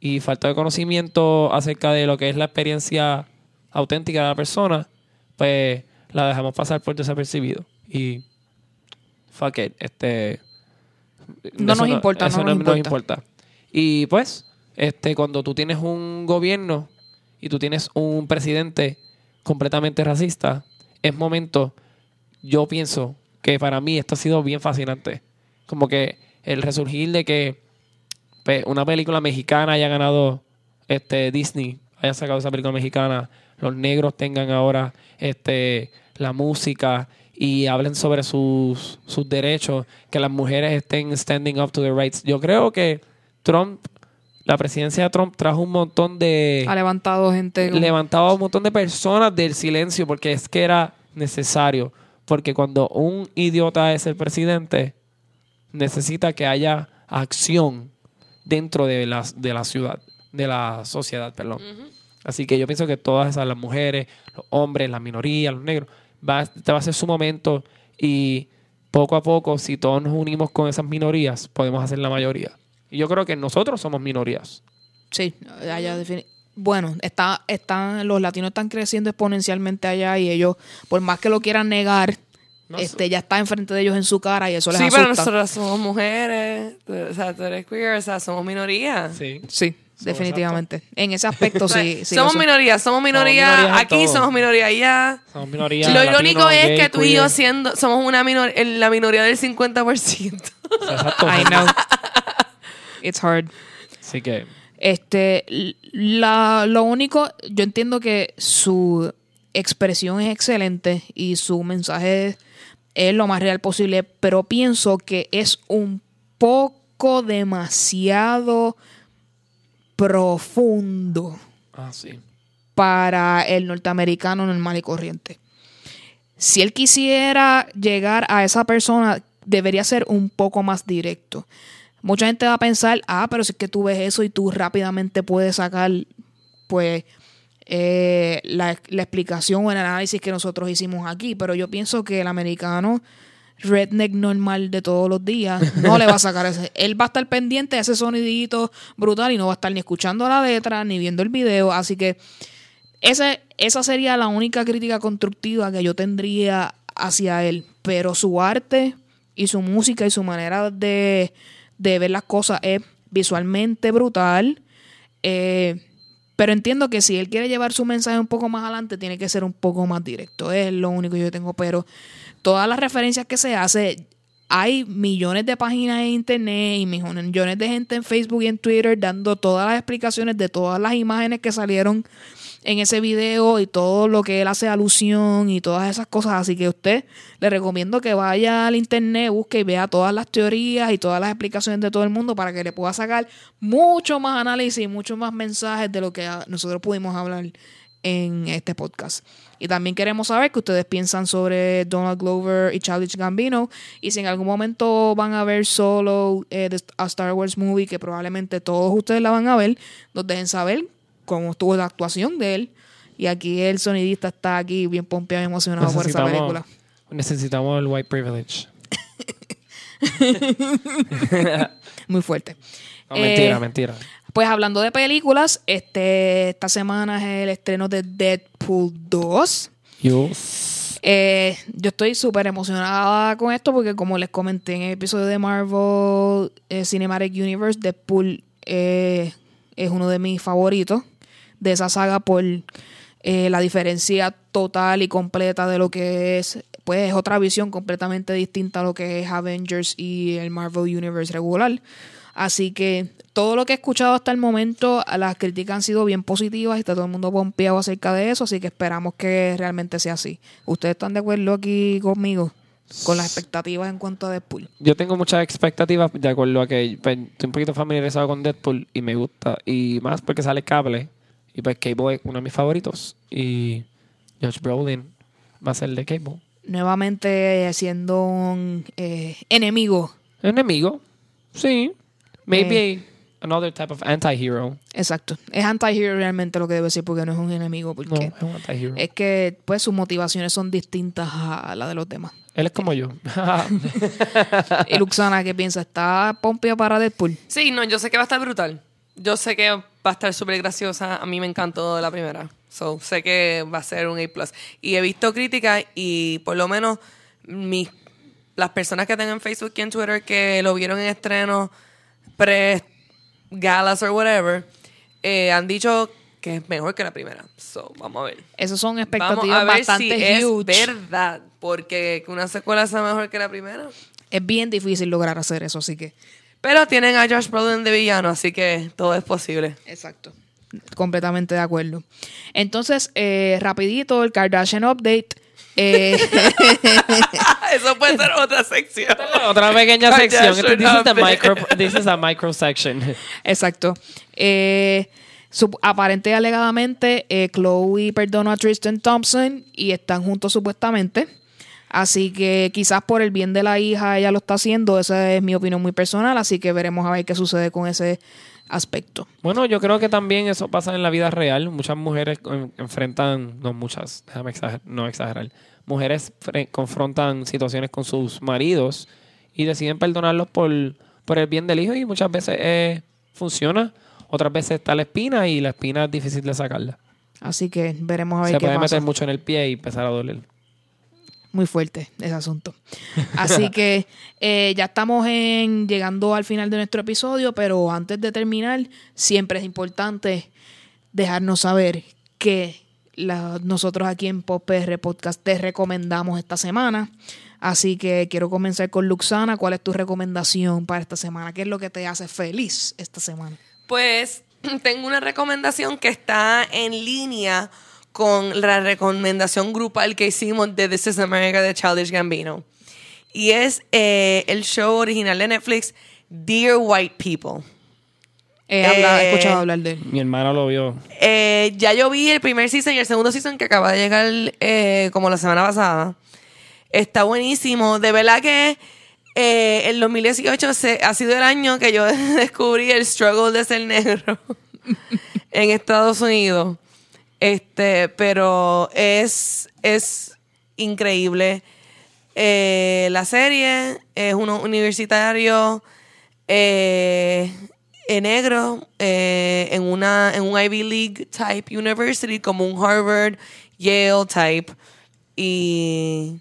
y falta de conocimiento acerca de lo que es la experiencia auténtica de la persona, pues la dejamos pasar por desapercibido. Y fuck it, este No nos importa, no nos importa. Y pues, este, cuando tú tienes un gobierno y tú tienes un presidente completamente racista, es momento, yo pienso que para mí esto ha sido bien fascinante. Como que el resurgir de que pues, una película mexicana haya ganado este Disney, haya sacado esa película mexicana, los negros tengan ahora este la música y hablen sobre sus, sus derechos, que las mujeres estén standing up to their rights. Yo creo que Trump, la presidencia de Trump trajo un montón de Ha levantado gente. a un montón de personas del silencio porque es que era necesario. Porque cuando un idiota es el presidente, necesita que haya acción dentro de la, de la ciudad, de la sociedad, perdón. Así que yo pienso que todas esas, las mujeres, los hombres, las minorías, los negros, va, este va a ser su momento y poco a poco, si todos nos unimos con esas minorías, podemos hacer la mayoría. Y yo creo que nosotros somos minorías. Sí, allá Bueno, está, están, los latinos están creciendo exponencialmente allá y ellos, por más que lo quieran negar, No este ya está enfrente de ellos en su cara y eso les Sí, asusta. pero nosotros somos mujeres, tú- o sea, tú eres queer, o sea, somos minoría. Sí. Sí, definitivamente. En ese aspecto O sea, sí. sí somos minoría, somos minoría aquí, todo. somos minoría allá. Somos minoría. Lo latino, irónico es gay, que tú y yo siendo, somos una minor, en la minoría del 50%. Exacto. I know. It's hard. Así que, Este, la, lo único, yo entiendo que su expresión es excelente y su mensaje es, es lo más real posible, pero pienso que es un poco demasiado profundo ah, sí. para el norteamericano normal y corriente. Si él quisiera llegar a esa persona, debería ser un poco más directo. Mucha gente va a pensar, ah, pero si es que tú ves eso y tú rápidamente puedes sacar, pues, eh, la, explicación o el análisis que nosotros hicimos aquí. Pero yo pienso que el americano redneck normal de todos los días no le va a sacar ese. Él va a estar pendiente de ese sonidito brutal y no va a estar ni escuchando la letra ni viendo el video. Así que ese, esa sería la única crítica constructiva que yo tendría hacia él, pero su arte y su música y su manera de, de ver las cosas es visualmente brutal. Eh, pero entiendo que si él quiere llevar su mensaje un poco más adelante, tiene que ser un poco más directo. Es lo único que yo tengo. Pero todas las referencias que se hace, hay millones de páginas en internet y millones de gente en Facebook y en Twitter dando todas las explicaciones de todas las imágenes que salieron en ese video y todo lo que él hace alusión y todas esas cosas. Así que usted le recomiendo que vaya al internet, busque y vea todas las teorías y todas las explicaciones de todo el mundo para que le pueda sacar mucho más análisis y mucho más mensajes de lo que ah, nosotros pudimos hablar en este podcast. Y también queremos saber qué ustedes piensan sobre Donald Glover y Childish Gambino. Y si en algún momento van a ver solo eh, a Star Wars Movie, que probablemente todos ustedes la van a ver, nos dejen saber cómo estuvo la actuación de él. Y aquí el sonidista está aquí bien pompeado y emocionado por esa película. necesitamos el white privilege. Muy fuerte. No, Eh, mentira, mentira. Pues hablando de películas, este, esta semana es el estreno de Deadpool 2. Yo. Eh, yo estoy súper emocionada con esto porque como les comenté en el episodio de Marvel eh, Cinematic Universe, Deadpool es uno de mis favoritos de esa saga por eh, la diferencia total y completa de lo que es, pues es otra visión completamente distinta a lo que es Avengers y el Marvel Universe regular. Así que todo lo que he escuchado hasta el momento, las críticas han sido bien positivas y está todo el mundo pompeado acerca de eso, así que esperamos que realmente sea así. ¿Ustedes están de acuerdo aquí conmigo? Con las expectativas en cuanto a Deadpool. Yo tengo muchas expectativas de acuerdo a que pues, estoy un poquito familiarizado con Deadpool y me gusta. Y más porque sale Cable. Y pues Cable es uno de mis favoritos. Y Josh Brolin va a ser de Cable. Nuevamente siendo un eh, enemigo. Enemigo. Sí. Maybe Eh. another type of anti-hero. Exacto. Es anti-hero realmente lo que debe ser porque no es un enemigo. No, Porque es un anti-hero. es que pues sus motivaciones son distintas a la de los demás. Él es como yo. Y Luxana, ¿qué piensa? ¿Está pompeo para Deadpool? Sí, no, yo sé que va a estar brutal. Yo sé que va a estar súper graciosa. A mí me encantó la primera. So, sé que va a ser un A+. Y he visto críticas y por lo menos mis, las personas que tengo en Facebook y en Twitter que lo vieron en estreno pre galas o whatever, eh, han dicho que es mejor que la primera. So, vamos a ver. Esas son Vamos expectativas a ver bastante si es verdad. Porque que una secuela sea mejor que la primera. Es bien difícil lograr hacer eso, así que... Pero tienen a Josh Brolin de villano, así que todo es posible. Exacto. Completamente de acuerdo. Entonces, eh, rapidito, el Kardashian Update. Eh, Eso puede ser otra sección. Otra pequeña sección. This is, the micro, this is a micro section. exacto. Eh, aparente y alegadamente, eh, Chloe perdonó a Tristan Thompson y están juntos supuestamente. Así que quizás por el bien de la hija ella lo está haciendo. Esa es mi opinión muy personal. Así que veremos a ver qué sucede con ese aspecto. Bueno, yo creo que también eso pasa en la vida real. Muchas mujeres en- enfrentan, no muchas, déjame no exagerar. Mujeres confrontan situaciones con sus maridos y deciden perdonarlos por, por el bien del hijo y muchas veces eh, funciona. Otras veces está la espina y la espina es difícil de sacarla. Así que veremos a ver Se qué puede pasa. meter mucho en el pie y empezar a doler. Muy fuerte ese asunto. Así que eh, ya estamos en, llegando al final de nuestro episodio, pero antes de terminar, siempre es importante dejarnos saber que la- nosotros aquí en Pop PR Podcast te recomendamos esta semana. Así que quiero comenzar con Luxana. ¿Cuál es tu recomendación para esta semana? ¿Qué es lo que te hace feliz esta semana? Pues tengo una recomendación que está en línea con la recomendación grupal que hicimos de This is America de Childish Gambino. Y es eh, el show original de Netflix, Dear White People. He, he Eh, escuchado hablar de él. Mi hermano lo vio. Eh, ya yo vi el primer season y el segundo season que acaba de llegar eh, como la semana pasada. Está buenísimo. De verdad que eh, el 2018 se- ha sido el año que yo descubrí el struggle de ser negro en Estados Unidos. Este, pero es, es increíble. Eh, la serie es uno universitario eh, eh, negro eh, en una en un Ivy League type university como un Harvard, Yale type y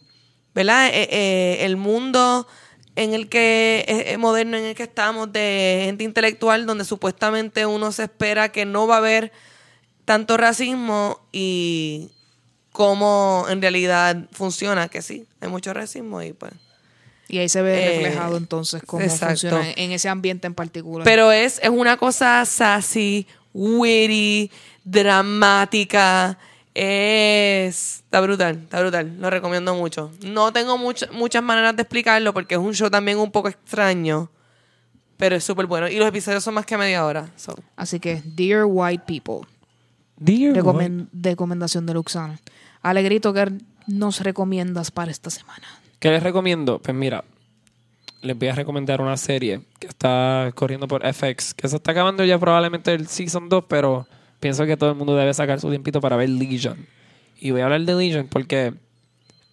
¿verdad? Eh, eh, el mundo en el que moderno en el que estamos de gente intelectual donde supuestamente uno se espera que no va a haber tanto racismo y cómo en realidad funciona que sí hay mucho racismo y pues Y ahí se ve Eh, reflejado entonces cómo exacto. funciona en- ese ambiente en particular. pero es, es una cosa sassy witty dramática es está brutal está brutal lo recomiendo mucho no tengo much- muchas maneras de explicarlo porque es un show también un poco extraño pero es súper bueno y los episodios son más que media hora so. Así que, Dear White People, recomen- recomendación de Luxana. Alegrito, ¿qué nos recomiendas para esta semana? ¿Qué les recomiendo? Pues mira, les voy a recomendar una serie que está corriendo por FX, que se está acabando ya probablemente el Season 2, pero pienso que todo el mundo debe sacar su tiempito para ver Legion. Y voy a hablar de Legion porque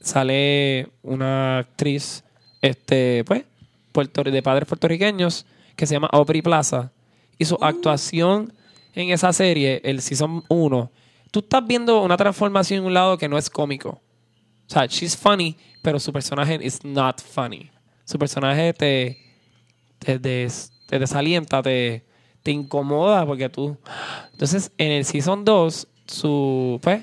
sale una actriz, este, pues, puerto- de padres puertorriqueños, que se llama Aubrey Plaza. Y su actuación en esa serie, el Season 1, tú estás viendo una transformación en un lado que no es cómico. O sea, she's funny, pero su personaje is not funny. Su personaje te, te, des- te desalienta, te, te incomoda porque tú... Entonces, en el Season 2, su... Pues,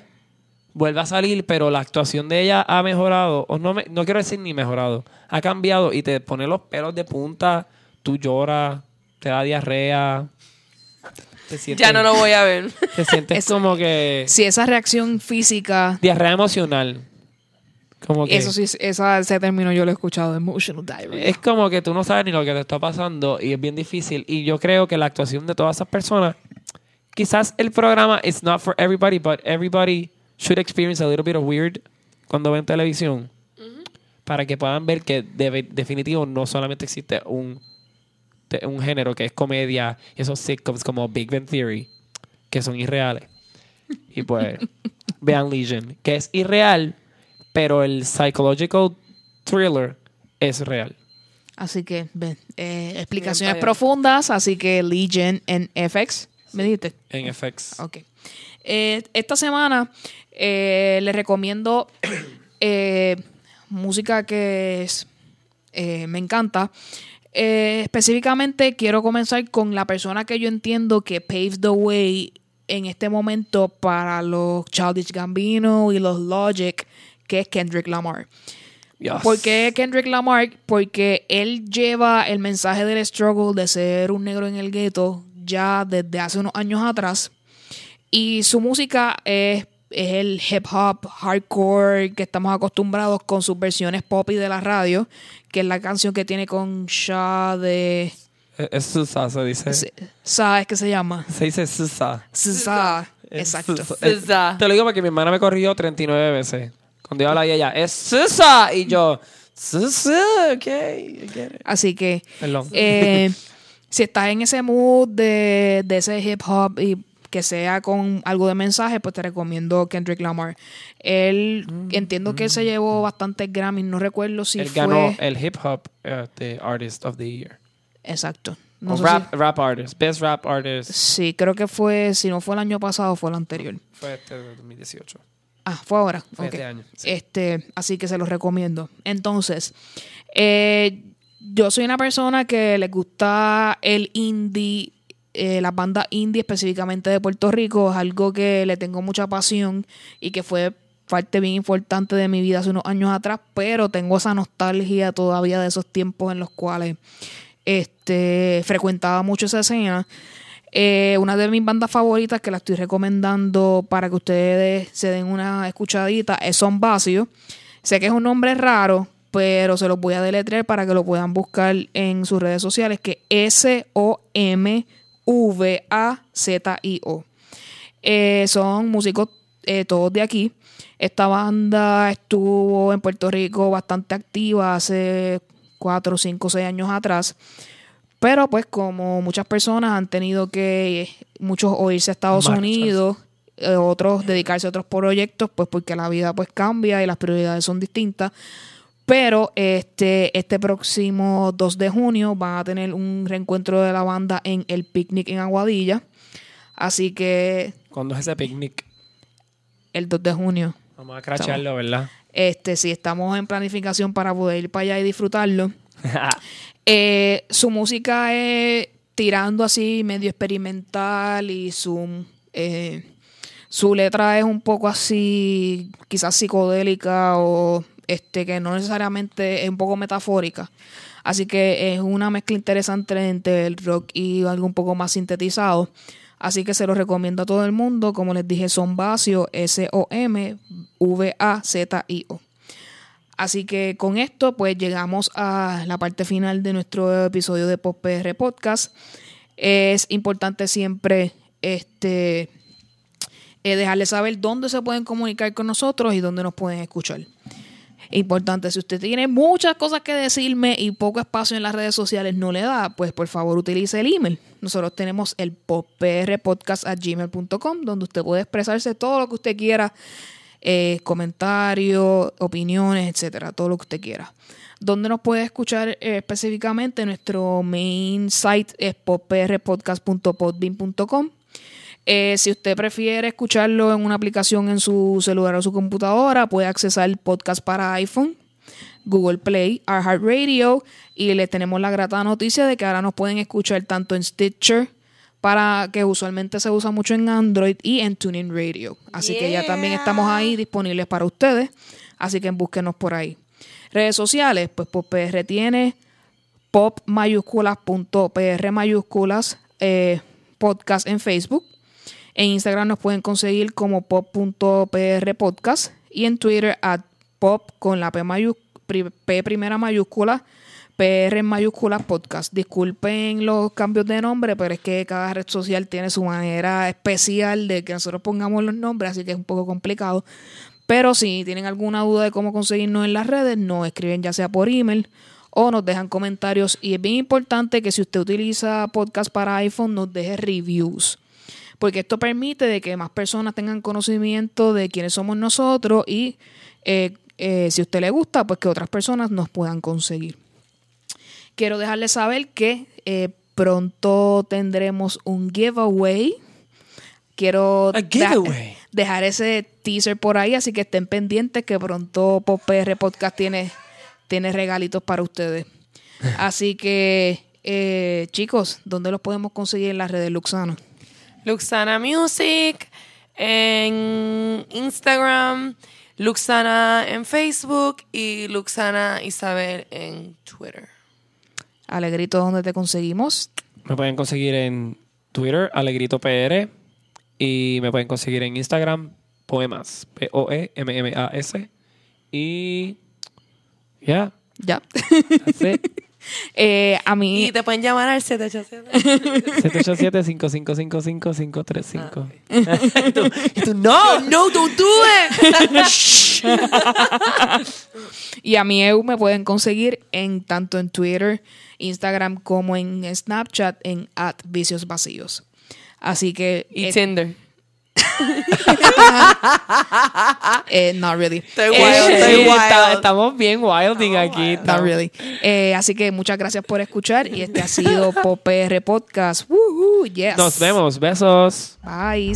vuelve a salir, pero la actuación de ella ha mejorado. O no, me- no quiero decir ni mejorado. Ha cambiado y te pone los pelos de punta. Tú lloras, te da diarrea. Te sientes, ya no lo voy a ver Te sientes como que... Si esa reacción física, Diarrea emocional. Como que... eso sí, esa, ese término yo lo he escuchado, emotional diarrhea. Es como que tú no sabes ni lo que te está pasando y es bien difícil. Y yo creo que la actuación de todas esas personas, quizás el programa is not for everybody, but everybody should experience a little bit of weird cuando ven televisión. Para que puedan ver que de, definitivo no solamente existe un, te- un género que es comedia y esos sitcoms como Big Bang Theory, que son irreales. Y pues vean Legion, que es irreal, pero el psychological thriller es real. Así que, ven, eh, explicaciones Bien, profundas, así que Legion en FX, ¿me dijiste? En FX. Ok. Eh, esta semana eh, les recomiendo eh, música que es, eh, me encanta. Eh, específicamente quiero comenzar con la persona que yo entiendo que paved the way en este momento para los Childish Gambino y los Logic, que es Kendrick Lamar. Yes. ¿Por qué Kendrick Lamar? Porque él lleva el mensaje del struggle de ser un negro en el gueto ya desde hace unos años atrás. Y su música es, es el hip hop hardcore que estamos acostumbrados con sus versiones pop y de la radio, que es la canción que tiene con Sha de... Es, es Susa, se dice. Sa es que se llama. Se dice Susa. Sa. Es Exacto. Susa. Eh, Susa. Te lo digo porque mi hermana me corrigió 39 veces. Cuando yo hablaba y ella, es Susa. Y yo, Susa, ok. I get it. Así que Perdón. eh, si estás en ese mood de, de ese hip hop y que sea con algo de mensaje, pues te recomiendo Kendrick Lamar. Él, entiendo que él se llevó bastantes Grammys, no recuerdo si Él fue... ganó el Hip Hop uh, the Artist of the Year. Exacto. No O sé rap, rap Artist. Best Rap Artist. si- sí, creo que fue, si no fue el año pasado, fue el anterior. Fue este de 2018. Ah, fue ahora. Fue Ok. este año, sí. Este, así que se los recomiendo. Entonces, eh, yo soy una persona que le gusta el indie, eh, las bandas indie específicamente de Puerto Rico. Es algo que le tengo mucha pasión y que fue parte bien importante de mi vida hace unos años atrás, pero tengo esa nostalgia todavía de esos tiempos en los cuales este, frecuentaba mucho esa escena. Eh, una de mis bandas favoritas que la estoy recomendando para que ustedes se den una escuchadita es Son Vacío. Sé que es un nombre raro, pero se los voy a deletrear para que lo puedan buscar en sus redes sociales, que S-O-M-V-A-Z-I-O. Eh, son músicos eh, todos de aquí. Esta banda estuvo en Puerto Rico bastante activa hace 4, 5, 6 años atrás. Pero pues como muchas personas han tenido que, eh, muchos o irse a Estados Marchas. Unidos, eh, otros dedicarse a otros proyectos, pues porque la vida pues cambia y las prioridades son distintas. Pero este, este próximo 2 de junio van a tener un reencuentro de la banda en el picnic en Aguadilla. Así que ¿Cuándo es ese picnic? el 2 de junio. Vamos a cracharlo, ¿verdad? Este, si estamos en planificación para poder ir para allá y disfrutarlo. Eh, su música es tirando así medio experimental y su, eh, su letra es un poco así, quizás psicodélica o este que no necesariamente es un poco metafórica. Así que es una mezcla interesante entre el rock y algo un poco más sintetizado. Así que se lo recomiendo a todo el mundo. Como les dije, son Vacio, S-O-M-V-A-Z-I-O. Así que con esto, pues llegamos a la parte final de nuestro episodio de Pop PR Podcast. Es importante siempre este, eh, dejarles saber dónde se pueden comunicar con nosotros y dónde nos pueden escuchar. Importante, si usted tiene muchas cosas que decirme y poco espacio en las redes sociales no le da, pues por favor utilice el email. Nosotros tenemos el popprpodcast.gmail.com donde usted puede expresarse todo lo que usted quiera, eh, comentarios, opiniones, etcétera, todo lo que usted quiera. Donde nos puede escuchar eh, específicamente, nuestro main site es popprpodcast.podbean.com. Eh, si usted prefiere escucharlo en una aplicación en su celular o su computadora, puede accesar el podcast para iPhone, Google Play, iHeartRadio y le tenemos la grata noticia de que ahora nos pueden escuchar tanto en Stitcher, para que usualmente se usa mucho en Android y en Tuning Radio. Así que ya también estamos ahí disponibles para ustedes, así que búsquenos por ahí. Redes sociales, pues por PR tiene pop mayúsculas punto PR mayúsculas eh, podcast en Facebook. En Instagram nos pueden conseguir como pop.pr podcast y en Twitter at pop con la P, P primera mayúscula, PR en mayúsculas podcast. Disculpen los cambios de nombre, pero es que cada red social tiene su manera especial de que nosotros pongamos los nombres, así que es un poco complicado. Pero si tienen alguna duda de cómo conseguirnos en las redes, nos escriben ya sea por email o nos dejan comentarios. Y es bien importante que si usted utiliza podcast para iPhone, nos deje reviews porque esto permite de que más personas tengan conocimiento de quiénes somos nosotros y eh, eh, si a usted le gusta, pues que otras personas nos puedan conseguir. Quiero dejarles saber que eh, pronto tendremos un giveaway. Quiero giveaway. dejar ese teaser por ahí, así que estén pendientes que pronto PR Podcast tiene, tiene regalitos para ustedes. Así que, eh, chicos, ¿dónde los podemos conseguir en las redes Luxana? Luxana Music en Instagram, Luxana en Facebook y Luxana Isabel en Twitter. Alegrito, ¿dónde te conseguimos? Me pueden conseguir en Twitter, Alegrito PR. Y me pueden conseguir en Instagram, Poemas. E P-O-E-M-M-A-S. Y. Ya. Ya. Eh, a mí, Y te pueden llamar al 787. 787-5555-535. y tú, y tú, no, no, don't do it. y a mi EU me pueden conseguir en tanto en Twitter, Instagram como en Snapchat en at vicios vacíos. Así que y eh, Tinder. eh, not really. Estoy Eh, wild, estoy Sí, wild. está- estamos bien wilding aquí. Not really. Eh, así que muchas gracias por escuchar y este ha sido Pop PR Podcast. Woohoo, yes. Nos vemos. Besos. Bye.